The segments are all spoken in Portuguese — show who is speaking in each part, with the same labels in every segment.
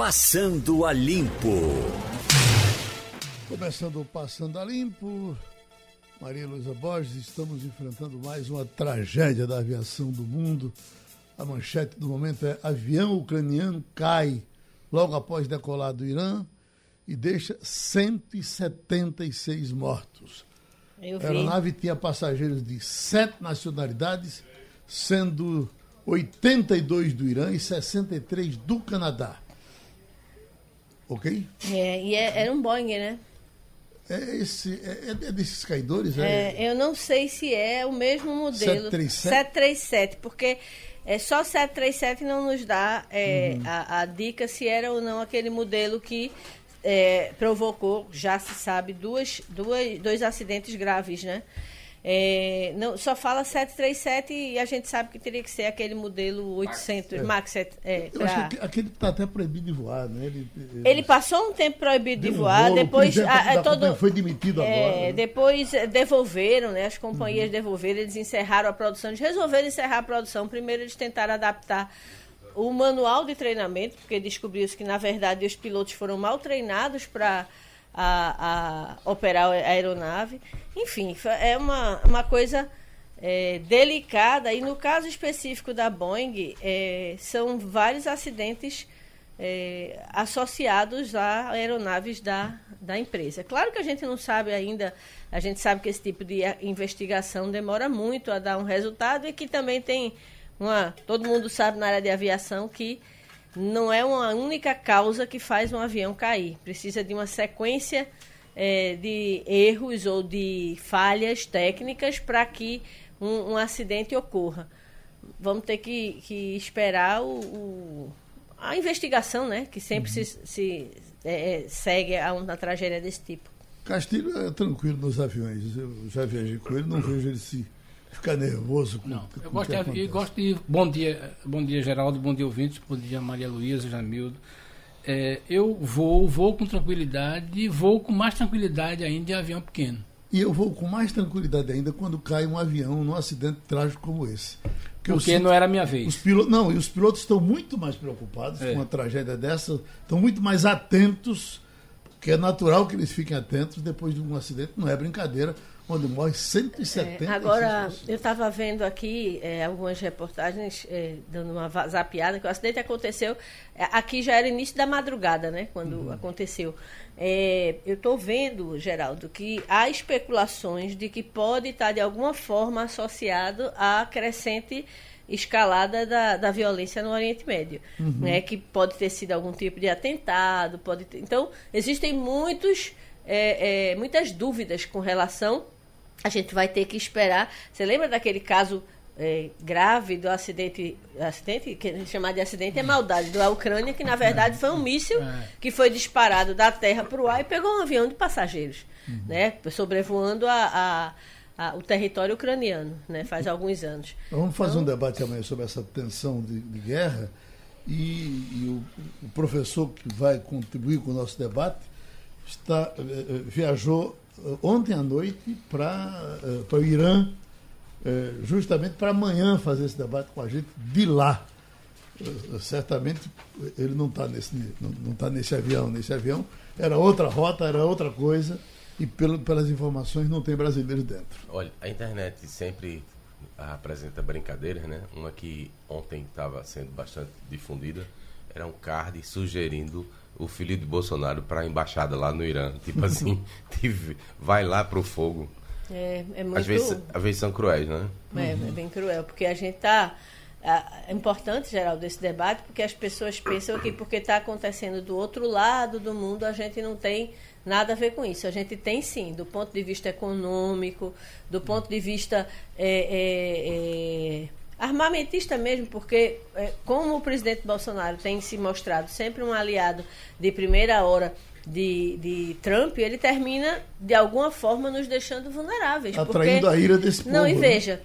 Speaker 1: Passando a Limpo.
Speaker 2: Começando o Passando a Limpo, Maria Luísa Borges, estamos enfrentando mais uma tragédia da aviação do mundo. A manchete do momento é: avião ucraniano cai logo após decolar do Irã e deixa 176 mortos.
Speaker 3: Eu
Speaker 2: A aeronave tinha passageiros de sete nacionalidades, sendo 82 do Irã e 63 do Canadá. Ok?
Speaker 3: É, e é- era um Boeing, né?
Speaker 2: É, esse, é, é desses caidores? É,
Speaker 3: É, eu não sei se é o mesmo modelo.
Speaker 2: 737?
Speaker 3: 737, porque é, só 737 não nos dá é,
Speaker 2: Uhum.
Speaker 3: a, a dica se era ou não aquele modelo que é, provocou, já se sabe, duas, duas, dois acidentes graves, né? É, não, só fala 737 e a gente sabe que teria que ser aquele modelo 800, Max, é, é,
Speaker 2: Eu acho
Speaker 3: pra-
Speaker 2: que aquele está até proibido de voar, né? Ele,
Speaker 3: Ele passou um tempo proibido de voar, depois a- a- todo
Speaker 2: foi demitido
Speaker 3: é,
Speaker 2: agora. né?
Speaker 3: depois eh, devolveram, né? As companhias
Speaker 2: Uhum.
Speaker 3: devolveram, eles encerraram a produção, eles resolveram encerrar a produção. Primeiro eles tentaram adaptar o manual de treinamento, porque descobriu-se que na verdade os pilotos foram mal treinados para a, a operar a aeronave. Enfim, é uma, uma coisa é, delicada. E no caso específico da Boeing, é, são vários acidentes é, associados a aeronaves da, da empresa. Claro que a gente não sabe ainda, a gente sabe que esse tipo de a- investigação demora muito a dar um resultado e que também tem uma. Todo mundo sabe na área de aviação que não é uma única causa que faz um avião cair. Precisa de uma sequência é, de erros ou de falhas técnicas para que um, um acidente ocorra. Vamos ter que, que esperar o, o- a investigação, né? Que sempre se, se, é, segue a uma tragédia desse tipo.
Speaker 2: Castilho é tranquilo nos aviões. Eu já viajei com ele, não vejo ele se ficar nervoso com
Speaker 4: Não,
Speaker 2: com
Speaker 4: eu gosto, de, eu gosto de. Bom dia, bom dia, Geraldo, bom dia, ouvintes, bom dia, Maria Luísa, Jamildo. É, eu vou, vou com tranquilidade, vou com mais tranquilidade ainda de avião pequeno.
Speaker 2: E eu vou com mais tranquilidade ainda quando cai um avião num acidente trágico como esse. eu
Speaker 4: Porque
Speaker 2: sinto-
Speaker 4: não era a minha
Speaker 2: Os
Speaker 4: vez.
Speaker 2: pilotos, não, e os pilotos estão muito mais preocupados
Speaker 4: É.
Speaker 2: com uma tragédia dessa, estão muito mais atentos, porque é natural que eles fiquem atentos depois de um acidente, não é brincadeira, onde morre 170
Speaker 3: É, agora, eu estava vendo aqui é, algumas reportagens, é, dando uma zapiada, que o acidente aconteceu. é, aqui já era início da madrugada, né? Quando aconteceu. É, eu estou vendo, Geraldo, que há especulações de que pode estar de alguma forma associado à crescente escalada da, da violência no Oriente Médio, né? Que pode ter sido algum tipo de atentado, pode ter... Então, existem muitos, é, é, muitas dúvidas com relação a gente vai ter que esperar. Você lembra daquele caso é, grave do acidente, acidente que a gente chama de acidente é maldade da Ucrânia, que na verdade foi um míssil
Speaker 4: É.
Speaker 3: que foi disparado da terra para o ar e pegou um avião de passageiros, né, sobrevoando a, a- a- o território ucraniano, né, faz alguns anos.
Speaker 2: Vamos fazer
Speaker 3: Então-
Speaker 2: um debate amanhã sobre essa tensão de, de guerra e, e o, o professor que vai contribuir com o nosso debate está, eh, eh, viajou ontem à noite para eh, para o Irã, eh, justamente para amanhã fazer esse debate com a gente de lá. Eh, certamente ele não está nesse, não, não tá nesse avião. Nesse avião era outra rota, era outra coisa, e pelo, pelas informações não tem brasileiros dentro.
Speaker 5: Olha, a internet sempre apresenta brincadeiras, né? Uma que ontem estava sendo bastante difundida era um card sugerindo o filho de Bolsonaro para a embaixada lá no Irã. Tipo assim, tive- vai lá pro fogo.
Speaker 3: É, é muito
Speaker 5: Às vezes, às vezes são cruéis, né?
Speaker 3: É, é bem cruel, porque a gente está. É importante, Geraldo, esse debate, porque as pessoas pensam que porque está acontecendo do outro lado do mundo, a gente não tem nada a ver com isso. A gente tem sim, do ponto de vista econômico, do ponto de vista é, é, é, armamentista mesmo, porque é, como o presidente Bolsonaro tem se mostrado sempre um aliado de primeira hora de, de Trump, ele termina, de alguma forma, nos deixando vulneráveis.
Speaker 2: Atraindo
Speaker 3: porque-
Speaker 2: a ira desse povo.
Speaker 3: Não, e
Speaker 2: né?
Speaker 3: veja,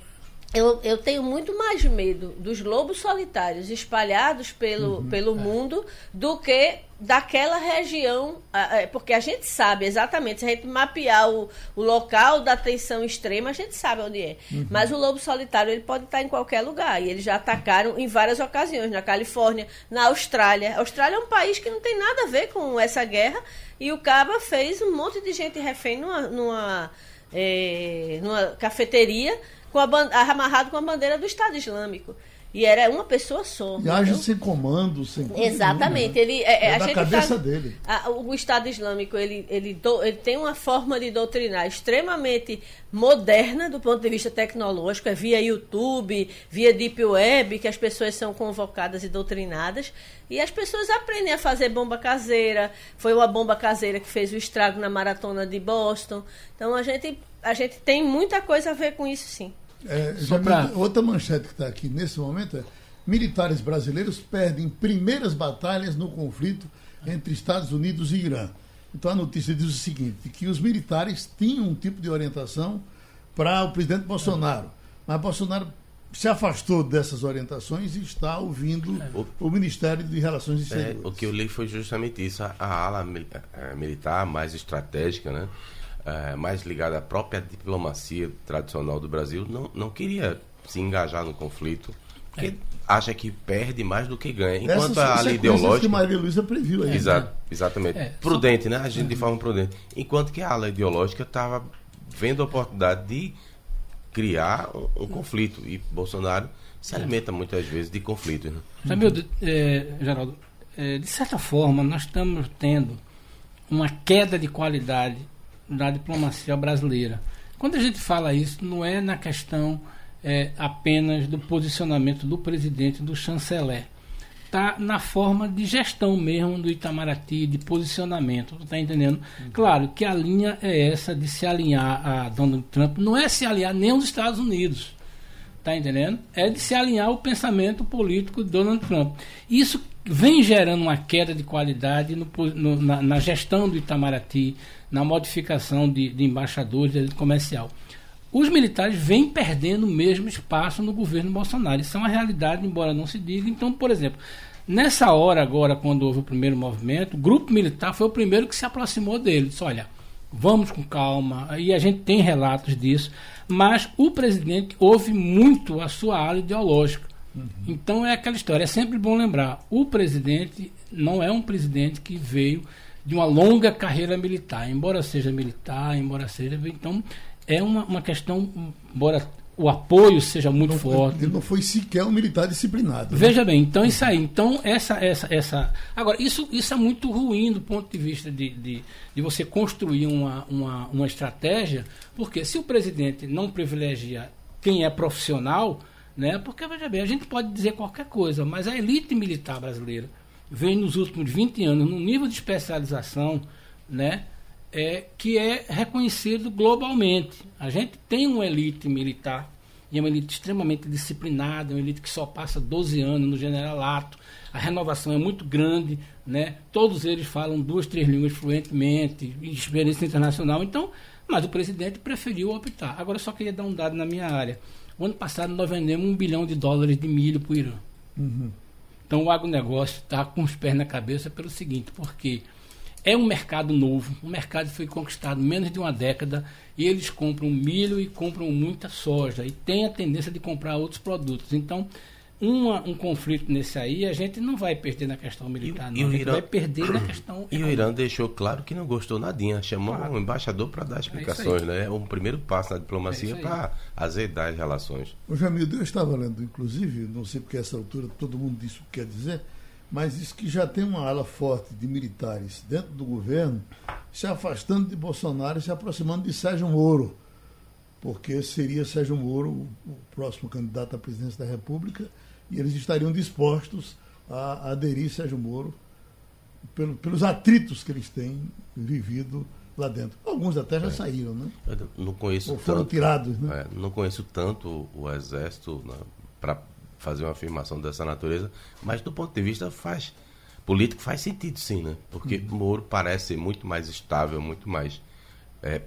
Speaker 3: eu, eu tenho muito mais medo dos lobos solitários espalhados pelo,
Speaker 2: Uhum.
Speaker 3: pelo mundo do que daquela região, é, porque a gente sabe exatamente, se a gente mapear o, o local da tensão extrema, a gente sabe onde é.
Speaker 2: Uhum.
Speaker 3: Mas o lobo solitário ele pode estar em qualquer lugar, e eles já atacaram em várias ocasiões, na Califórnia, na Austrália. A Austrália é um país que não tem nada a ver com essa guerra, e o Caba fez um monte de gente refém numa, numa, eh, numa cafeteria, com a amarrado com a bandeira do Estado Islâmico. E era uma pessoa só.
Speaker 2: E age sem comando, sem
Speaker 3: Exatamente.
Speaker 2: nenhuma, né?
Speaker 3: Ele, é, é,
Speaker 2: É
Speaker 3: a
Speaker 2: da cabeça
Speaker 3: tá-
Speaker 2: dele.
Speaker 3: a- o Estado Islâmico ele, ele, do- ele tem uma forma de doutrinar extremamente moderna do ponto de vista tecnológico, é via YouTube, via Deep Web, que as pessoas são convocadas e doutrinadas. E as pessoas aprendem a fazer bomba caseira. Foi uma bomba caseira que fez o estrago na maratona de Boston. Então a gente, a gente tem muita coisa a ver com isso, sim.
Speaker 2: É,
Speaker 4: pra-
Speaker 2: me- Outra manchete que está aqui nesse momento é: militares brasileiros perdem primeiras batalhas no conflito entre Estados Unidos e Irã. Então a notícia diz o seguinte: que os militares tinham um tipo de orientação para o presidente Bolsonaro, mas Bolsonaro se afastou dessas orientações e está ouvindo o Ministério de Relações
Speaker 5: É,
Speaker 2: Exteriores.
Speaker 5: o que eu li foi justamente isso. A, a ala mil- eh, militar mais estratégica, né? Eh, mais ligada à própria diplomacia tradicional do Brasil, não, não queria se engajar no conflito, porque acha que perde mais do que ganha. Enquanto
Speaker 2: Essas
Speaker 5: a ala
Speaker 2: sequências que
Speaker 5: ideológica.
Speaker 2: Maria Luísa previu aí.
Speaker 5: Exa- exatamente.
Speaker 4: É,
Speaker 5: prudente, né? Agindo de forma prudente. Enquanto que a ala ideológica estava vendo a oportunidade de criar um, um conflito. E Bolsonaro se alimenta muitas vezes de conflitos. Né?
Speaker 4: Sabe, é, Geraldo, é, de certa forma, nós estamos tendo uma queda de qualidade da diplomacia brasileira. Quando a gente fala isso, não é na questão é, apenas do posicionamento do presidente, do chanceler. Está na forma de gestão mesmo do Itamaraty, de posicionamento. Está entendendo? Claro que a linha é essa de se alinhar a Donald Trump, não é se alinhar nem aos Estados Unidos. Tá entendendo? É de se alinhar o pensamento político de Donald Trump. Isso vem gerando uma queda de qualidade no, no, na, na, gestão do Itamaraty, na modificação de, de embaixadores, de comercial. Os militares vêm perdendo o mesmo espaço no governo Bolsonaro. Isso é uma realidade, embora não se diga. Então, por exemplo, nessa hora agora, quando houve o primeiro movimento, o grupo militar foi o primeiro que se aproximou dele. Disse, olha, vamos com calma. E a gente tem relatos disso. Mas o presidente ouve muito a sua ala ideológica. Uhum. Então é aquela história. É sempre bom lembrar: o presidente não é um presidente que veio de uma longa carreira militar, embora seja militar, embora seja. Então é uma, uma questão, embora o apoio seja muito
Speaker 2: não,
Speaker 4: forte.
Speaker 2: Ele não foi sequer um militar disciplinado.
Speaker 4: Veja né? bem, então isso aí. Então, essa. essa, essa agora, isso, isso é muito ruim do ponto de vista de, de, de você construir uma, uma, uma estratégia, porque se o presidente não privilegia quem é profissional, né? Porque, veja bem, a gente pode dizer qualquer coisa, mas a elite militar brasileira vem nos últimos 20 anos num nível de especialização, né? É, que é reconhecido globalmente. A gente tem uma elite militar, e é uma elite extremamente disciplinada, uma elite que só passa 12 anos no generalato, a renovação é muito grande, né? todos eles falam duas, três línguas fluentemente, experiência internacional, então, mas o presidente preferiu optar. Agora, eu só queria dar um dado na minha área. O ano passado nós vendemos um bilhão de dólares de milho para o Irã.
Speaker 2: Uhum.
Speaker 4: Então o agronegócio está com os pés na cabeça pelo seguinte, porque é um mercado novo, um mercado que foi conquistado menos de uma década e eles compram milho e compram muita soja e tem a tendência de comprar outros produtos. Então, uma, um conflito nesse aí, a gente não vai perder na questão militar,
Speaker 5: E- e
Speaker 4: não.
Speaker 5: o
Speaker 4: a gente
Speaker 5: Irã-
Speaker 4: vai perder na questão
Speaker 5: E o Irã deixou claro que não gostou nadinha, chamou
Speaker 4: Claro.
Speaker 5: um embaixador para dar explicações, né? É um primeiro passo na
Speaker 4: É
Speaker 5: diplomacia
Speaker 4: aí.
Speaker 5: para azedar as relações.
Speaker 2: O Jamildo, eu estava lendo, inclusive, não sei porque a essa altura todo mundo disse o que quer dizer, mas diz que já tem uma ala forte de militares dentro do governo se afastando de Bolsonaro e se aproximando de Sérgio Moro, porque seria Sérgio Moro o próximo candidato à presidência da República e eles estariam dispostos a, aderir Sérgio Moro pelo- pelos atritos que eles têm vivido lá dentro. Alguns até já saíram, né?
Speaker 5: Eu não conheço
Speaker 2: Ou foram
Speaker 5: tanto,
Speaker 2: tirados, né?
Speaker 5: é, não conheço tanto o exército para fazer uma afirmação dessa natureza, mas do ponto de vista faz político faz sentido sim, né? Porque Moro parece muito mais estável, muito mais é,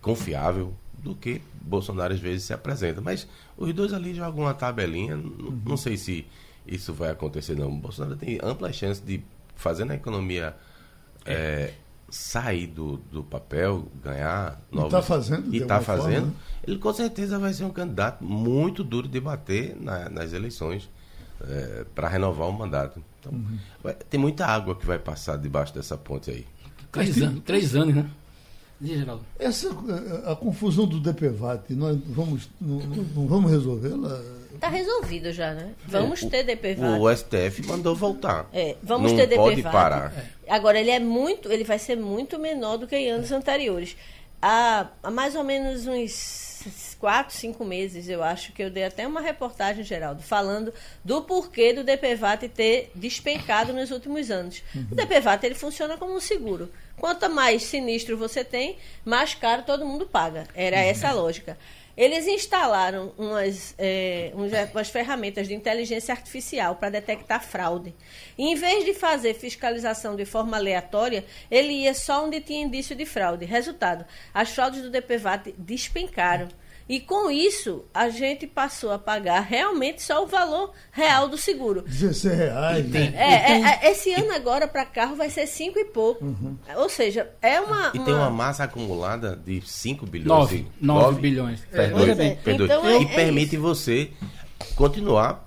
Speaker 5: confiável do que Bolsonaro às vezes se apresenta. Mas os dois ali jogam uma tabelinha, não,
Speaker 2: Uhum.
Speaker 5: não sei se isso vai acontecer não. Bolsonaro tem ampla chance de, fazendo a economia é, sair do, do papel, ganhar
Speaker 2: E
Speaker 5: novos...
Speaker 2: tá fazendo, de
Speaker 5: E está
Speaker 2: alguma forma,
Speaker 5: fazendo.
Speaker 2: né?
Speaker 5: Ele com certeza vai ser um candidato muito duro de bater na- nas eleições para renovar o mandato. Então,
Speaker 2: Uhum.
Speaker 5: vai- tem muita água que vai passar debaixo dessa ponte aí.
Speaker 4: Três anos, três anos, né? Diz, Geraldo.
Speaker 2: Essa, eh, a confusão do DPVAT, nós vamos, não, não- vamos resolvê-la?
Speaker 3: Está resolvido já, né? Vamos
Speaker 5: O-
Speaker 3: ter DPVAT.
Speaker 5: O STF mandou voltar.
Speaker 3: É, vamos
Speaker 5: não
Speaker 3: ter DPVAT.
Speaker 5: pode parar.
Speaker 3: Agora, ele é muito, ele vai ser muito menor do que em anos anteriores. Há, há mais ou menos uns quatro, cinco meses, eu acho que eu dei até uma reportagem, Geraldo, falando do porquê do DPVAT ter despencado nos últimos anos. O DPVAT ele funciona como um seguro. Quanto mais sinistro você tem, mais caro todo mundo paga. Era essa a lógica. Eles instalaram umas, eh, uns- umas ferramentas de inteligência artificial para detectar fraude. E, em vez de fazer fiscalização de forma aleatória, ele ia só onde tinha indício de fraude. Resultado: as fraudes do DPVAT despencaram. E com isso, a gente passou a pagar realmente só o valor real do seguro.
Speaker 2: 16 reais. né?
Speaker 3: É, é, é, esse ano agora para carro vai ser cinco e pouco. Ou seja, é uma.
Speaker 5: E tem uma massa acumulada de 5 bilhões.
Speaker 4: Nove.
Speaker 5: e-
Speaker 4: Nove bilhões.
Speaker 5: Perdoe,
Speaker 3: é.
Speaker 5: perdoe.
Speaker 3: Então é-
Speaker 5: e
Speaker 3: é
Speaker 5: permite
Speaker 3: isso.
Speaker 5: você continuar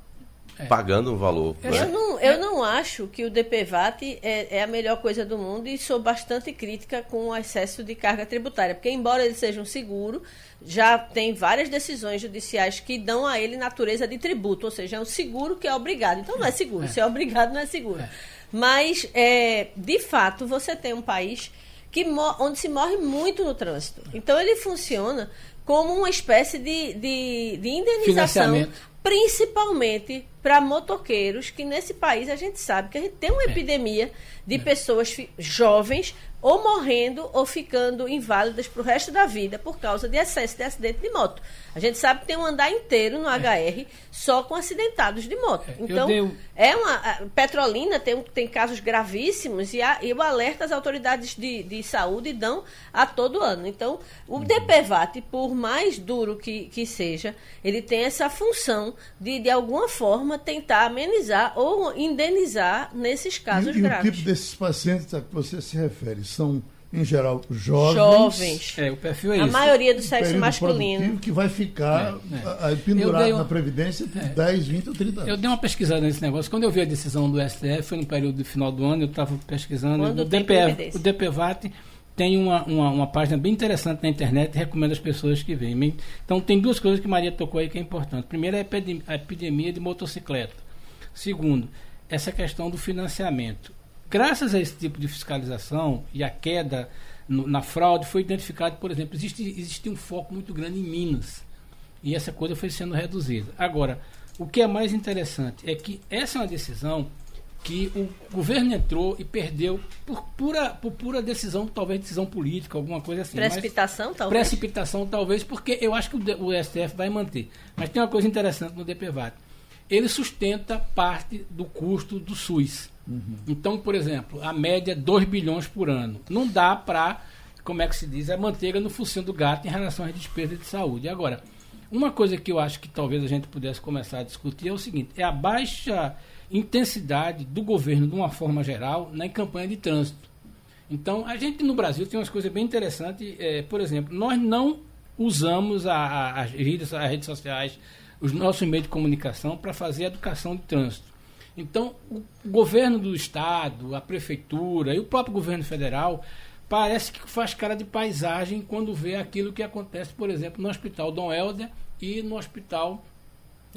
Speaker 5: pagando um valor.
Speaker 3: Eu
Speaker 5: né?
Speaker 3: não, eu não acho que o DPVAT é, é a melhor coisa do mundo e sou bastante crítica com o excesso de carga tributária, porque embora ele seja um seguro, já tem várias decisões judiciais que dão a ele natureza de tributo, ou seja, é um seguro que é obrigado. Então não é seguro, se é obrigado não é seguro. Mas, é, de fato, você tem um país que onde se morre muito no trânsito. Então ele funciona como uma espécie de, de, de indenização principalmente para motoqueiros, que nesse país a gente sabe que a gente tem uma epidemia de pessoas fi- jovens ou morrendo ou ficando inválidas para o resto da vida por causa de excesso de acidente de moto. A gente sabe que tem um andar inteiro no HR só com acidentados de moto.
Speaker 4: É,
Speaker 3: Então,
Speaker 4: dei
Speaker 3: é uma. a Petrolina tem, tem casos gravíssimos e, a, e o alerta as autoridades de, de saúde dão a todo ano. Então, o DPVAT, por mais duro que, que seja, ele tem essa função de, de alguma forma, tentar amenizar ou indenizar nesses casos
Speaker 2: e, e o
Speaker 3: graves.
Speaker 2: tipo desses pacientes a que você se refere são, em geral, jovens.
Speaker 3: Jovens.
Speaker 4: É, o perfil é
Speaker 3: A
Speaker 4: isso.
Speaker 3: maioria do sexo masculino.
Speaker 2: que vai ficar
Speaker 4: É, é.
Speaker 2: a- pendurado
Speaker 4: dei um-
Speaker 2: na Previdência por 10, 20 ou 30 anos.
Speaker 4: Eu dei uma pesquisada nesse negócio. Quando eu vi a decisão do STF, foi no período de final do ano, eu estava pesquisando.
Speaker 3: Quando
Speaker 4: o, DPF, o DPVAT tem uma, uma, uma página bem interessante na internet e recomendo às pessoas que veem. Então, tem duas coisas que Maria tocou aí que é importante. Primeiro, é a epidem- a epidemia de motocicleta. Segundo, essa questão do financiamento. Graças a esse tipo de fiscalização e a queda no- na fraude, foi identificado, por exemplo, existe, existe um foco muito grande em Minas. E essa coisa foi sendo reduzida. Agora, o que é mais interessante é que essa é uma decisão que o governo entrou e perdeu por pura, por pura decisão, talvez decisão política, alguma coisa assim. mas-
Speaker 3: Precipitação, talvez.
Speaker 4: Precipitação, talvez, porque eu acho que o, o STF vai manter. Mas tem uma coisa interessante no DPVAT. Ele sustenta parte do custo do SUS. Então, por exemplo, a média é 2 bilhões por ano. Não dá para, como é que se diz, a manteiga no focinho do gato em relação às despesas de saúde. Agora, uma coisa que eu acho que talvez a gente pudesse começar a discutir é o seguinte: é a baixa intensidade do governo, de uma forma geral, na campanha de trânsito. Então, a gente no Brasil tem umas coisas bem interessantes. eh, por exemplo, nós não usamos a- a- as, redes, as redes sociais, os nossos meios de comunicação para fazer educação de trânsito. Então, o governo do Estado, a prefeitura e o próprio governo federal parece que faz cara de paisagem quando vê aquilo que acontece, por exemplo, no Hospital Dom Helder e no Hospital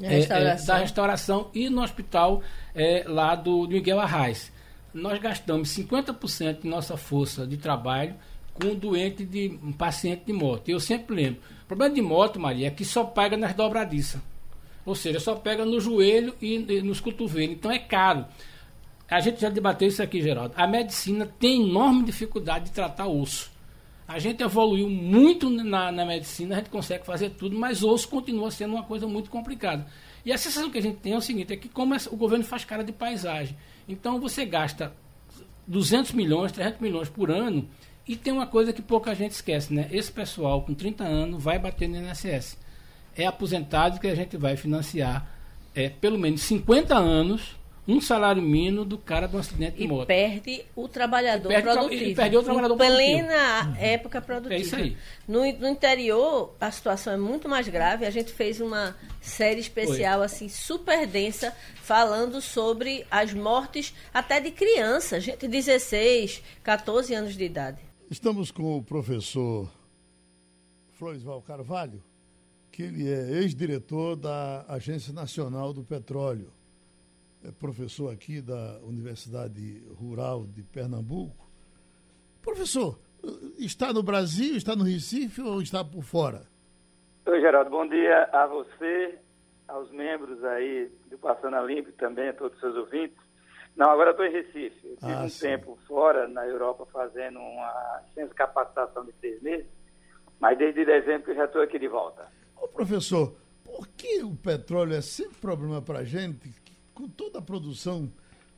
Speaker 4: É, é, da restauração e no hospital é, lá do, do Miguel Arraes. Nós gastamos 50% de nossa força de trabalho com um doente de um paciente de moto. Eu sempre lembro. O problema de moto, Maria, é que só pega nas dobradiças. Ou seja, só pega no joelho e, e nos cotovelos. Então é caro. A gente já debateu isso aqui, Geraldo. A medicina tem enorme dificuldade de tratar osso. A gente evoluiu muito na, na medicina, a gente consegue fazer tudo, mas osso continua sendo uma coisa muito complicada. E a sensação que a gente tem é o seguinte, é que como o governo faz cara de paisagem, então você gasta 200 milhões, 300 milhões por ano E tem uma coisa que pouca gente esquece, né? Esse pessoal com 30 anos vai bater no INSS. É aposentado que a gente vai financiar é, pelo menos 50 anos um salário mínimo do cara do acidente de moto.
Speaker 3: E perde o trabalhador
Speaker 4: E perde o tra-
Speaker 3: produtivo.
Speaker 4: e perdeu o trabalhador
Speaker 3: em
Speaker 4: produtivo.
Speaker 3: plena época produtiva.
Speaker 4: É isso aí.
Speaker 3: No, no interior, a situação é muito mais grave. A gente fez uma série especial, assim, super densa, falando sobre as mortes até de crianças, gente de 16, 14 anos de idade.
Speaker 2: Estamos com o professor Floresval Carvalho, que ele é ex-diretor da Agência Nacional do Petróleo. É professor aqui da Universidade Rural de Pernambuco. Professor, está no Brasil, está no Recife ou está por fora?
Speaker 6: Oi, Geraldo. Bom dia a você, aos membros aí do Passando a Limpo também a todos os seus ouvintes. Não, agora estou em Recife. Eu tive
Speaker 2: Ah,
Speaker 6: um
Speaker 2: sim.
Speaker 6: tempo fora, na Europa, fazendo uma licença capacitação de três meses, mas desde dezembro que eu já estou aqui de volta.
Speaker 2: Ô, professor, por que o petróleo é sempre problema para a gente, com toda a produção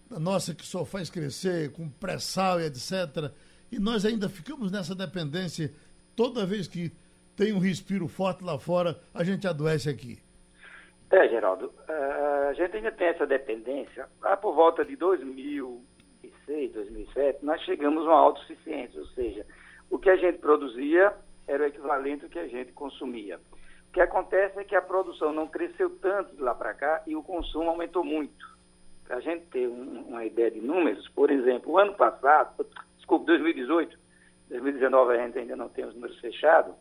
Speaker 2: nossa que só faz crescer, com pré-sal e etc., e nós ainda ficamos nessa dependência, toda vez que tem um respiro forte lá fora, a gente adoece aqui.
Speaker 6: É, Geraldo, eh, a gente ainda tem essa dependência. Lá por volta de 2006, 2007, nós chegamos a uma autossuficiência, ou seja, o que a gente produzia era o equivalente ao que a gente consumia. O que acontece é que a produção não cresceu tanto de lá para cá e o consumo aumentou muito. Para a gente ter um- uma ideia de números, por exemplo, o ano passado, desculpe, 2018, 2019 a gente ainda não tem os números fechados,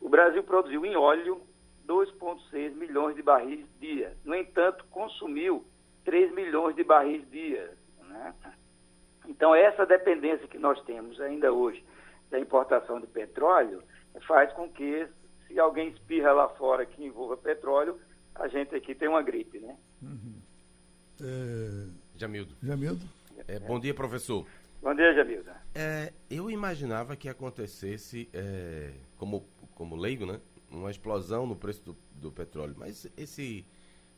Speaker 6: o Brasil produziu em óleo 2,6 milhões de barris dia. No entanto, consumiu 3 milhões de barris dia. Né? Então, essa dependência que nós temos ainda hoje da importação de petróleo faz com que, se alguém espirra lá fora que envolva petróleo, a gente aqui tem uma gripe, né?
Speaker 2: É,
Speaker 5: Jamildo.
Speaker 2: Jamildo?
Speaker 5: É, bom dia, professor.
Speaker 6: Bom dia, Jamilda.
Speaker 5: É, eu imaginava que acontecesse, é, como, como leigo, né? Uma explosão no preço do, do petróleo. Mas esse,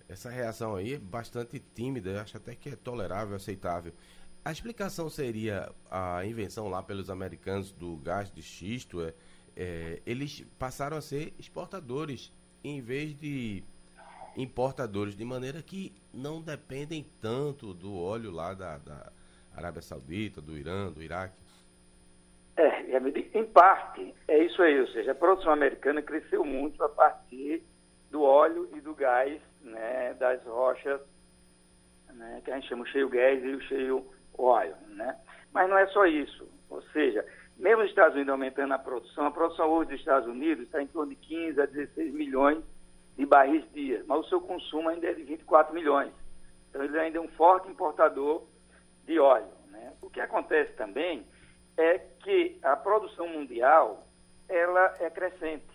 Speaker 5: essa reação aí é bastante tímida, eu acho até que é tolerável, aceitável. A explicação seria a invenção lá pelos americanos do gás de xisto. É, é, eles passaram a ser exportadores em vez de importadores, de maneira que não dependem tanto do óleo lá da, da Arábia Saudita, do Irã, do Iraque.
Speaker 6: É, Jamilda, em parte, é isso aí, ou seja, a produção americana cresceu muito a partir do óleo e do gás, né, das rochas, né, que a gente chama o cheio gás e o cheio óleo, né? Mas não é só isso, ou seja, mesmo os Estados Unidos aumentando a produção, a produção hoje dos Estados Unidos está em torno de 15 a 16 milhões de barris dia, mas o seu consumo ainda é de 24 milhões. Então ele ainda é um forte importador de óleo. Né? O que acontece também é que a produção mundial ela é crescente,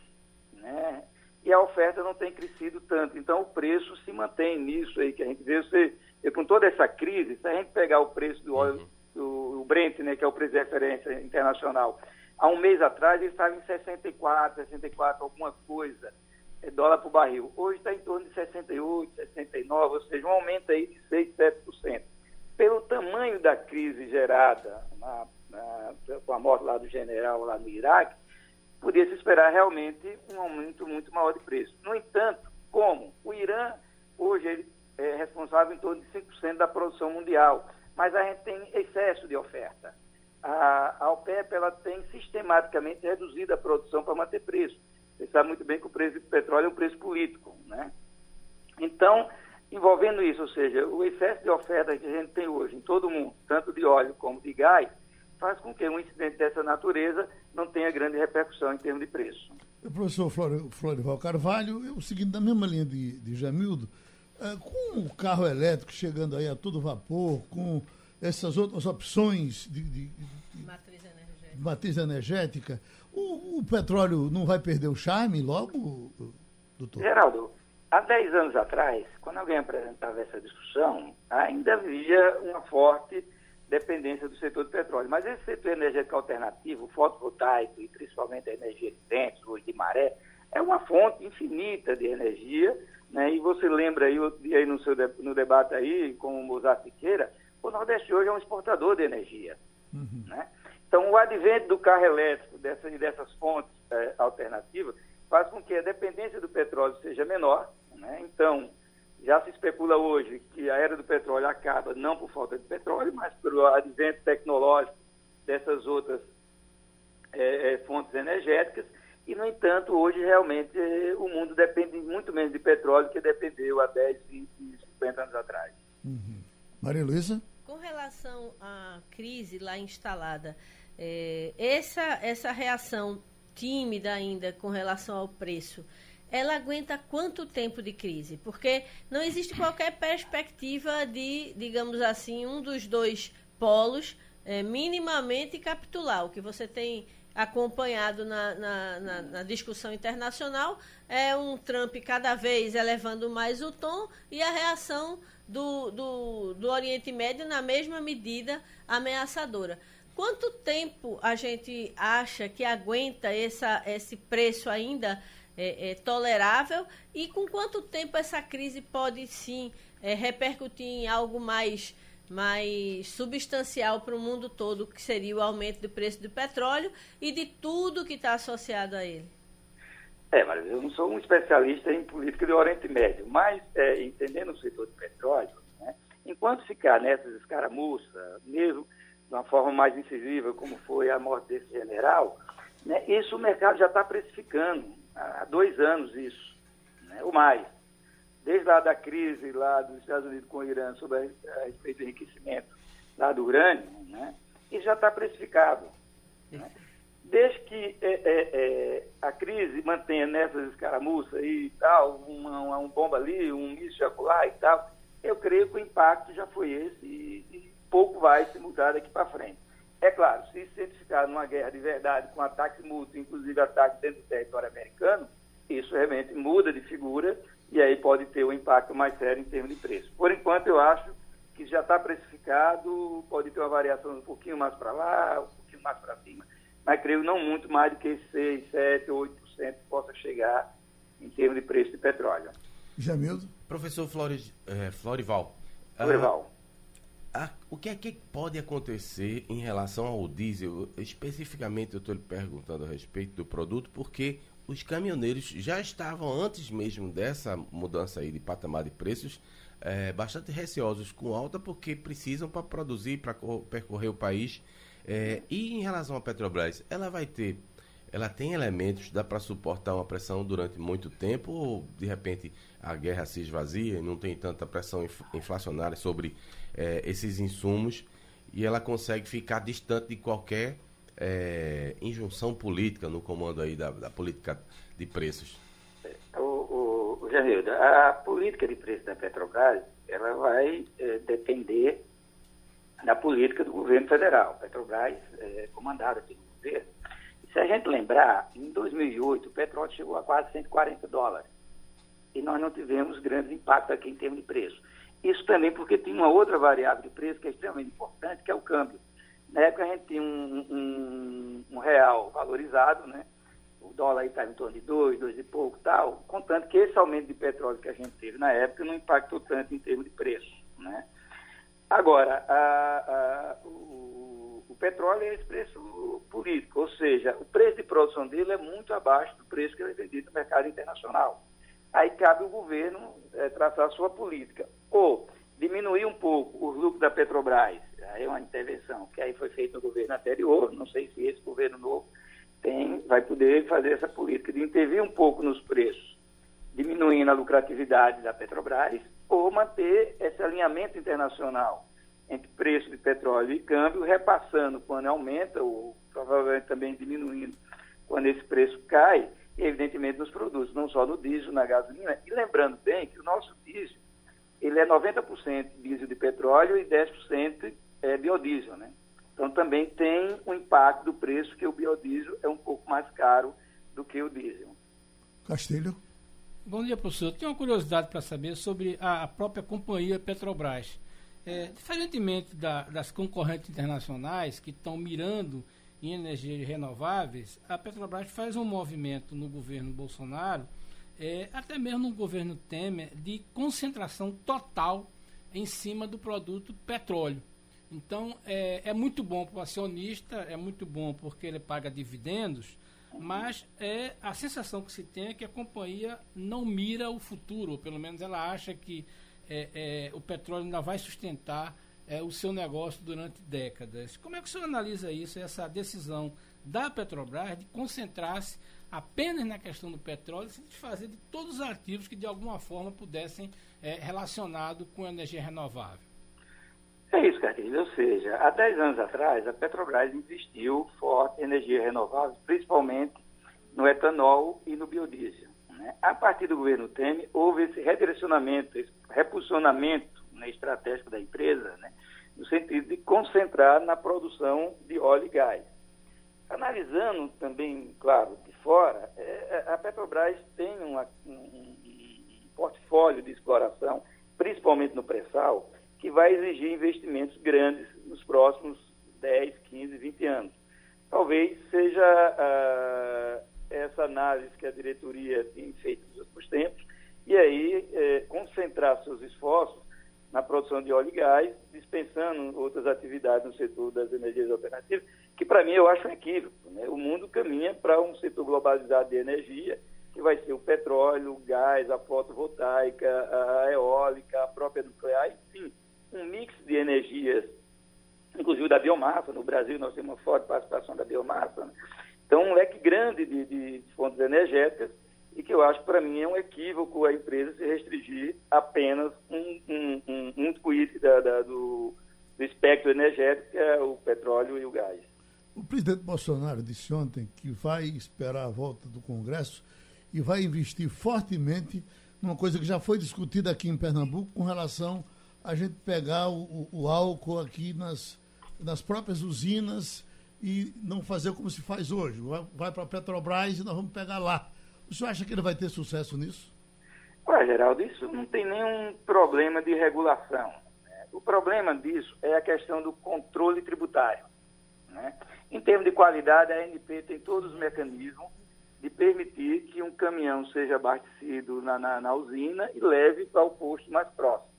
Speaker 6: né? E a oferta não tem crescido tanto, então o preço se mantém nisso aí que a gente vê. Você, com toda essa crise, se a gente pegar o preço do óleo, do, o Brent, né, que é o preço de referência internacional, há um mês atrás ele estava em 64, 64, alguma coisa, é, dólar por barril. Hoje está em torno de 68, 69, ou seja, um aumento aí de 6, 7% pelo tamanho da crise gerada na, na, com a morte lá do general lá no Iraque, podia se esperar realmente um aumento muito maior de preço. No entanto, como o Irã hoje ele é responsável em torno de 5% da produção mundial, mas a gente tem excesso de oferta. A, a OPEP ela tem sistematicamente reduzido a produção para manter preço. Você sabe muito bem que o preço do petróleo é um preço político, né? Então, envolvendo isso, ou seja, o excesso de oferta que a gente tem hoje em todo o mundo, tanto de óleo como de gás, faz com que um incidente dessa natureza não tenha grande repercussão em termos de preço.
Speaker 2: O professor Flor- Florival Carvalho, eu seguindo na mesma linha de, de Jamildo, com o carro elétrico chegando aí a todo vapor, com essas outras opções de, de- de
Speaker 3: Matriz energética.
Speaker 2: matriz energética, o, o petróleo não vai perder o charme logo, doutor?
Speaker 6: Geraldo, há 10 anos atrás, quando alguém apresentava essa discussão, ainda havia uma forte dependência do setor do petróleo. Mas esse setor energético alternativo, fotovoltaico e principalmente a energia de ventos, hoje de maré, é uma fonte infinita de energia, né? E você lembra aí, aí no, seu, no debate aí com o Mozart Siqueira, o Nordeste hoje é um exportador de energia, né? Então, o advento do carro elétrico dessa, e dessas fontes é, alternativas faz com que a dependência do petróleo seja menor. Né? Então, já se especula hoje que a era do petróleo acaba não por falta de petróleo, mas pelo advento tecnológico dessas outras é, é, fontes energéticas. E, no entanto, hoje realmente o mundo depende muito menos de petróleo que dependeu há 10, 20, 50 anos atrás.
Speaker 2: Uhum. Maria Luísa?
Speaker 3: Com relação à crise lá instalada, é, essa, essa reação tímida ainda com relação ao preço, ela aguenta quanto tempo de crise? Porque não existe qualquer perspectiva de, digamos assim, um dos dois polos é, minimamente capitular. O que você tem acompanhado na, na, na, na, discussão internacional é um Trump cada vez elevando mais o tom e a reação do, do, do Oriente Médio na mesma medida ameaçadora. Quanto tempo a gente acha que aguenta essa, esse preço ainda é, é, tolerável e com quanto tempo essa crise pode sim é, repercutir em algo mais, mais substancial para o mundo todo, que seria o aumento do preço do petróleo e de tudo que está associado a ele?
Speaker 6: É, mas eu não sou um especialista em política do Oriente Médio, mas é, entendendo o setor de petróleo, né, enquanto ficar nessas escaramuças, mesmo de uma forma mais incisiva, como foi a morte desse general, né, isso o mercado já está precificando há dois anos isso, né, ou mais. Desde lá da crise lá dos Estados Unidos com o Irã sobre a, a respeito do enriquecimento lá do urânio, né, isso já está precificado. Né? Desde que é, é, é, a crise mantenha nessas escaramuças e tal, uma, uma, um bomba ali, um míssil acolá e tal, eu creio que o impacto já foi esse e, e pouco vai se mudar daqui para frente. É claro, se se identificar numa guerra de verdade com ataque mútuo, inclusive ataque dentro do território americano, isso realmente muda de figura e aí pode ter um impacto mais sério em termos de preço. Por enquanto, eu acho que já está precificado, pode ter uma variação um pouquinho mais para lá, um pouquinho mais para cima, mas creio não muito mais do que 6, 7, 8% possa chegar em termos de preço de petróleo.
Speaker 2: Jamildo?
Speaker 5: Professor Flores, é, Florival.
Speaker 6: Florival.
Speaker 5: Ah, o que é que pode acontecer em relação ao diesel? Especificamente, eu estou lhe perguntando a respeito do produto, porque os caminhoneiros já estavam, antes mesmo dessa mudança aí de patamar de preços, é, bastante receosos com alta, porque precisam para produzir, para percorrer o país. É, e em relação à Petrobras, ela vai ter, ela tem elementos, dá para suportar uma pressão durante muito tempo, ou de repente a guerra se esvazia e não tem tanta pressão inflacionária sobre é, esses insumos e ela consegue ficar distante de qualquer é, injunção política no comando aí da, da política de preços.
Speaker 6: O, o, o Janildo, a política de preço da Petrobras ela vai é, depender da política do governo federal. Petrobras é comandada pelo governo. Se a gente lembrar, em 2008 o petróleo chegou a quase 140 dólares e nós não tivemos grande impacto aqui em termos de preço. Isso também porque tem uma outra variável de preço que é extremamente importante, que é o câmbio. Na época a gente tinha um, um, um real valorizado, né? O dólar estava em torno de dois, dois e pouco tal, contanto que esse aumento de petróleo que a gente teve na época não impactou tanto em termos de preço, né? Agora, a, a, o, o, petróleo é esse preço político, ou seja, o preço de produção dele é muito abaixo do preço que ele é vendido no mercado internacional. Aí cabe o governo é, traçar a sua política. Ou diminuir um pouco os lucros da Petrobras, aí é uma intervenção que aí foi feita no governo anterior, não sei se esse governo novo tem, vai poder fazer essa política de intervir um pouco nos preços, diminuindo a lucratividade da Petrobras, ou manter esse alinhamento internacional entre preço de petróleo e câmbio, repassando quando aumenta, ou provavelmente também diminuindo quando esse preço cai, e evidentemente nos produtos, não só no diesel, na gasolina. E lembrando bem que o nosso diesel, ele é 90% diesel de petróleo e 10% é biodiesel, né? Então também tem um impacto do preço que o biodiesel é um pouco mais caro do que o diesel.
Speaker 2: Castilho.
Speaker 4: Bom dia, professor. Eu tenho uma curiosidade para saber sobre a, própria companhia Petrobras. É, diferentemente da, das concorrentes internacionais que estão mirando em energias renováveis, a Petrobras faz um movimento no governo Bolsonaro, é, até mesmo no governo Temer, de concentração total em cima do produto petróleo. Então, é, é muito bom para o acionista, é muito bom porque ele paga dividendos, mas é a sensação que se tem é que a companhia não mira o futuro, ou pelo menos ela acha que é, é, o petróleo ainda vai sustentar é, o seu negócio durante décadas. Como é que o senhor analisa isso, essa decisão da Petrobras de concentrar-se apenas na questão do petróleo, se desfazer de todos os ativos que de alguma forma pudessem é, relacionados com energia renovável?
Speaker 6: É isso, Carlinhos. Ou seja, há 10 anos atrás, a Petrobras investiu forte em energia renovável, principalmente no etanol e no biodiesel. Né? A partir do governo Temer, houve esse redirecionamento, esse repulsionamento né, estratégico da empresa, né, no sentido de concentrar na produção de óleo e gás. Analisando também, claro, de fora, é, é a Petrobras tem uma, um, um portfólio de exploração, principalmente no pré-sal, que vai exigir investimentos grandes nos próximos 10, 15, 20 anos. Talvez seja uh, essa análise que a diretoria tem feito nos últimos tempos, e aí é, concentrar seus esforços na produção de óleo e gás, dispensando outras atividades no setor das energias alternativas, que para mim eu acho um equívoco. Né? O mundo caminha para um setor globalizado de energia, que vai ser o petróleo, o gás, a fotovoltaica, a eólica, a própria nuclear, enfim, um mix de energias, inclusive da biomassa. No Brasil nós temos uma forte participação da biomassa. Né? Então, um leque grande de, de fontes energéticas e que eu acho, para mim, é um equívoco a empresa se restringir apenas um, um, um, um da, da, do, do espectro energético, que é o petróleo e o gás.
Speaker 2: O presidente Bolsonaro disse ontem que vai esperar a volta do Congresso e vai investir fortemente numa coisa que já foi discutida aqui em Pernambuco com relação a gente pegar o, o álcool aqui nas, nas próprias usinas e não fazer como se faz hoje. Vai, vai para a Petrobras e nós vamos pegar lá. O senhor acha que ele vai ter sucesso nisso?
Speaker 6: Olha, Geraldo, isso não tem nenhum problema de regulação. Né? O problema disso é a questão do controle tributário. Né? Em termos de qualidade, a ANP tem todos os mecanismos de permitir que um caminhão seja abastecido na, na, na usina e leve para o posto mais próximo.